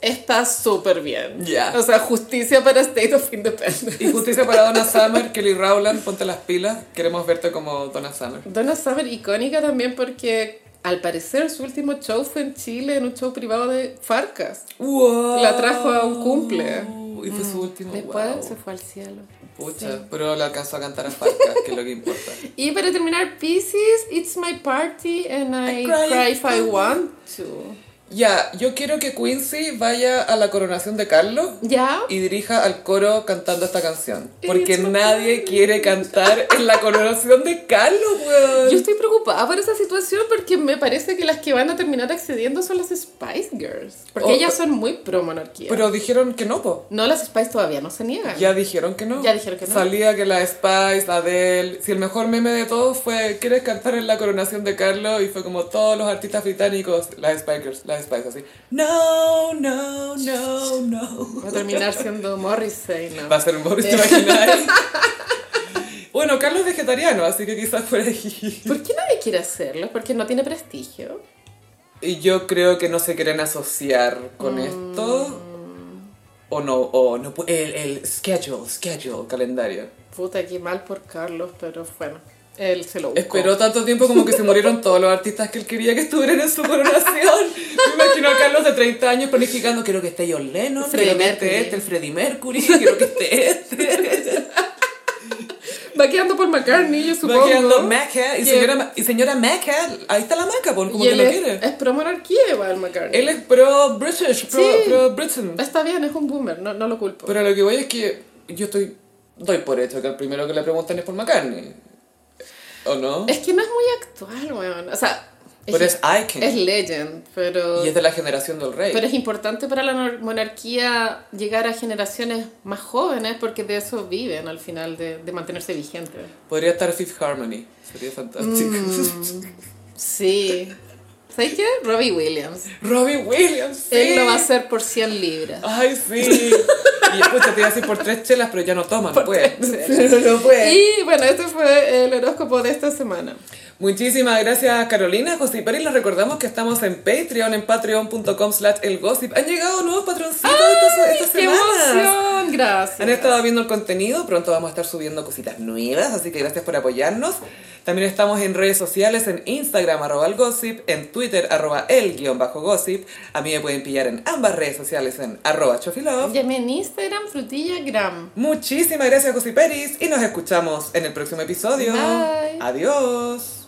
Está súper bien. Ya. O sea, justicia para State of Independence. Y justicia para Donna Summer, Kelly Rowland, ponte las pilas. Queremos verte como Donna Summer. Donna Summer icónica también porque al parecer su último show fue en Chile, en un show privado de Farcas. Wow. La trajo a un cumple. Y fue su último. Después wow. se fue al cielo. Pucha, pero le alcanzó a cantar a Farca, que es lo que importa. Y para terminar, Pisces, It's My Party and I, I cry cry, if I want to. Ya, yo quiero que Quincy vaya a la coronación de Carlos ¿Ya? y dirija al coro cantando esta canción. Porque It's nadie quiere cantar en la coronación de Carlos, weón. Yo estoy preocupada por esa situación porque me parece que las que van a terminar accediendo son las Spice Girls. Porque Oh, ellas son muy pro monarquía. Pero dijeron que no, po. no, las Spice todavía no se niegan. Ya dijeron que no. Ya dijeron que no. Salía que la Spice, Adele. Si el mejor meme de todos fue ¿Quieres cantar en la coronación de Carlos? Y fue como todos los artistas británicos, las Spikers, las Spice así. No, no, no, no. Va a terminar siendo Morrissey, ¿no? Va a ser un ¿te imaginas? Bueno, Carlos es vegetariano, así que quizás por ahí. ¿Por qué nadie quiere hacerlo? Porque no tiene prestigio. Y yo creo que no se quieren asociar con Mm. esto. O no, o no. El, el schedule, schedule, calendario. Puta, qué mal por Carlos, pero bueno, él se lo buscó. Esperó tanto tiempo como que se murieron todos los artistas que él quería que estuvieran en su coronación. Me imagino a Carlos de 30 años planificando, quiero que esté John Lennon, quiero que esté este, el Freddie Mercury, quiero que esté este. Va quedando por McCartney, yo supongo. Va quedando Maca y señora, y señora Maca, ahí está la Maca, por como y que lo quiere. es pro monarquía igual, McCartney. Él es pro British, pro, Sí. pro Britain. Está bien, es un boomer, no, no lo culpo. Pero lo que voy es que yo estoy. Doy por hecho que el primero que le preguntan es por McCartney. ¿O no? Es que no es muy actual, weón. O sea, Pero es icon. es legend, pero, Y es de la generación del rey. pero es importante para la monarquía llegar a generaciones más jóvenes porque de eso viven al final, de, de mantenerse vigentes. Podría estar Fifth Harmony. Sería fantástico. Mm. Sí. ¿Sabes qué? Robbie Williams. Robbie Williams. Sí. Él lo va a hacer por 100 libras. Ay, sí. Y escucha, te iba a decir por tres chelas, pero ya no toma, no puede. no puede. Y bueno, este fue el horóscopo de esta semana. Muchísimas gracias Carolina, José y les recordamos que estamos en Patreon, en patreon.com slash elgossip. Han llegado nuevos patroncitos esta, esta ¡Qué semana. emoción! Gracias. Han estado viendo el contenido, pronto vamos a estar subiendo cositas nuevas, así que gracias por apoyarnos. También estamos en redes sociales, en Instagram, arroba el gossip, en Twitter, arroba el guion bajo gossip. A mí me pueden pillar en ambas redes sociales en arroba chofilove. Llame en Instagram Instagram, frutillagram. Muchísimas gracias, Gossiperis, y nos escuchamos en el próximo episodio. Bye. Adiós.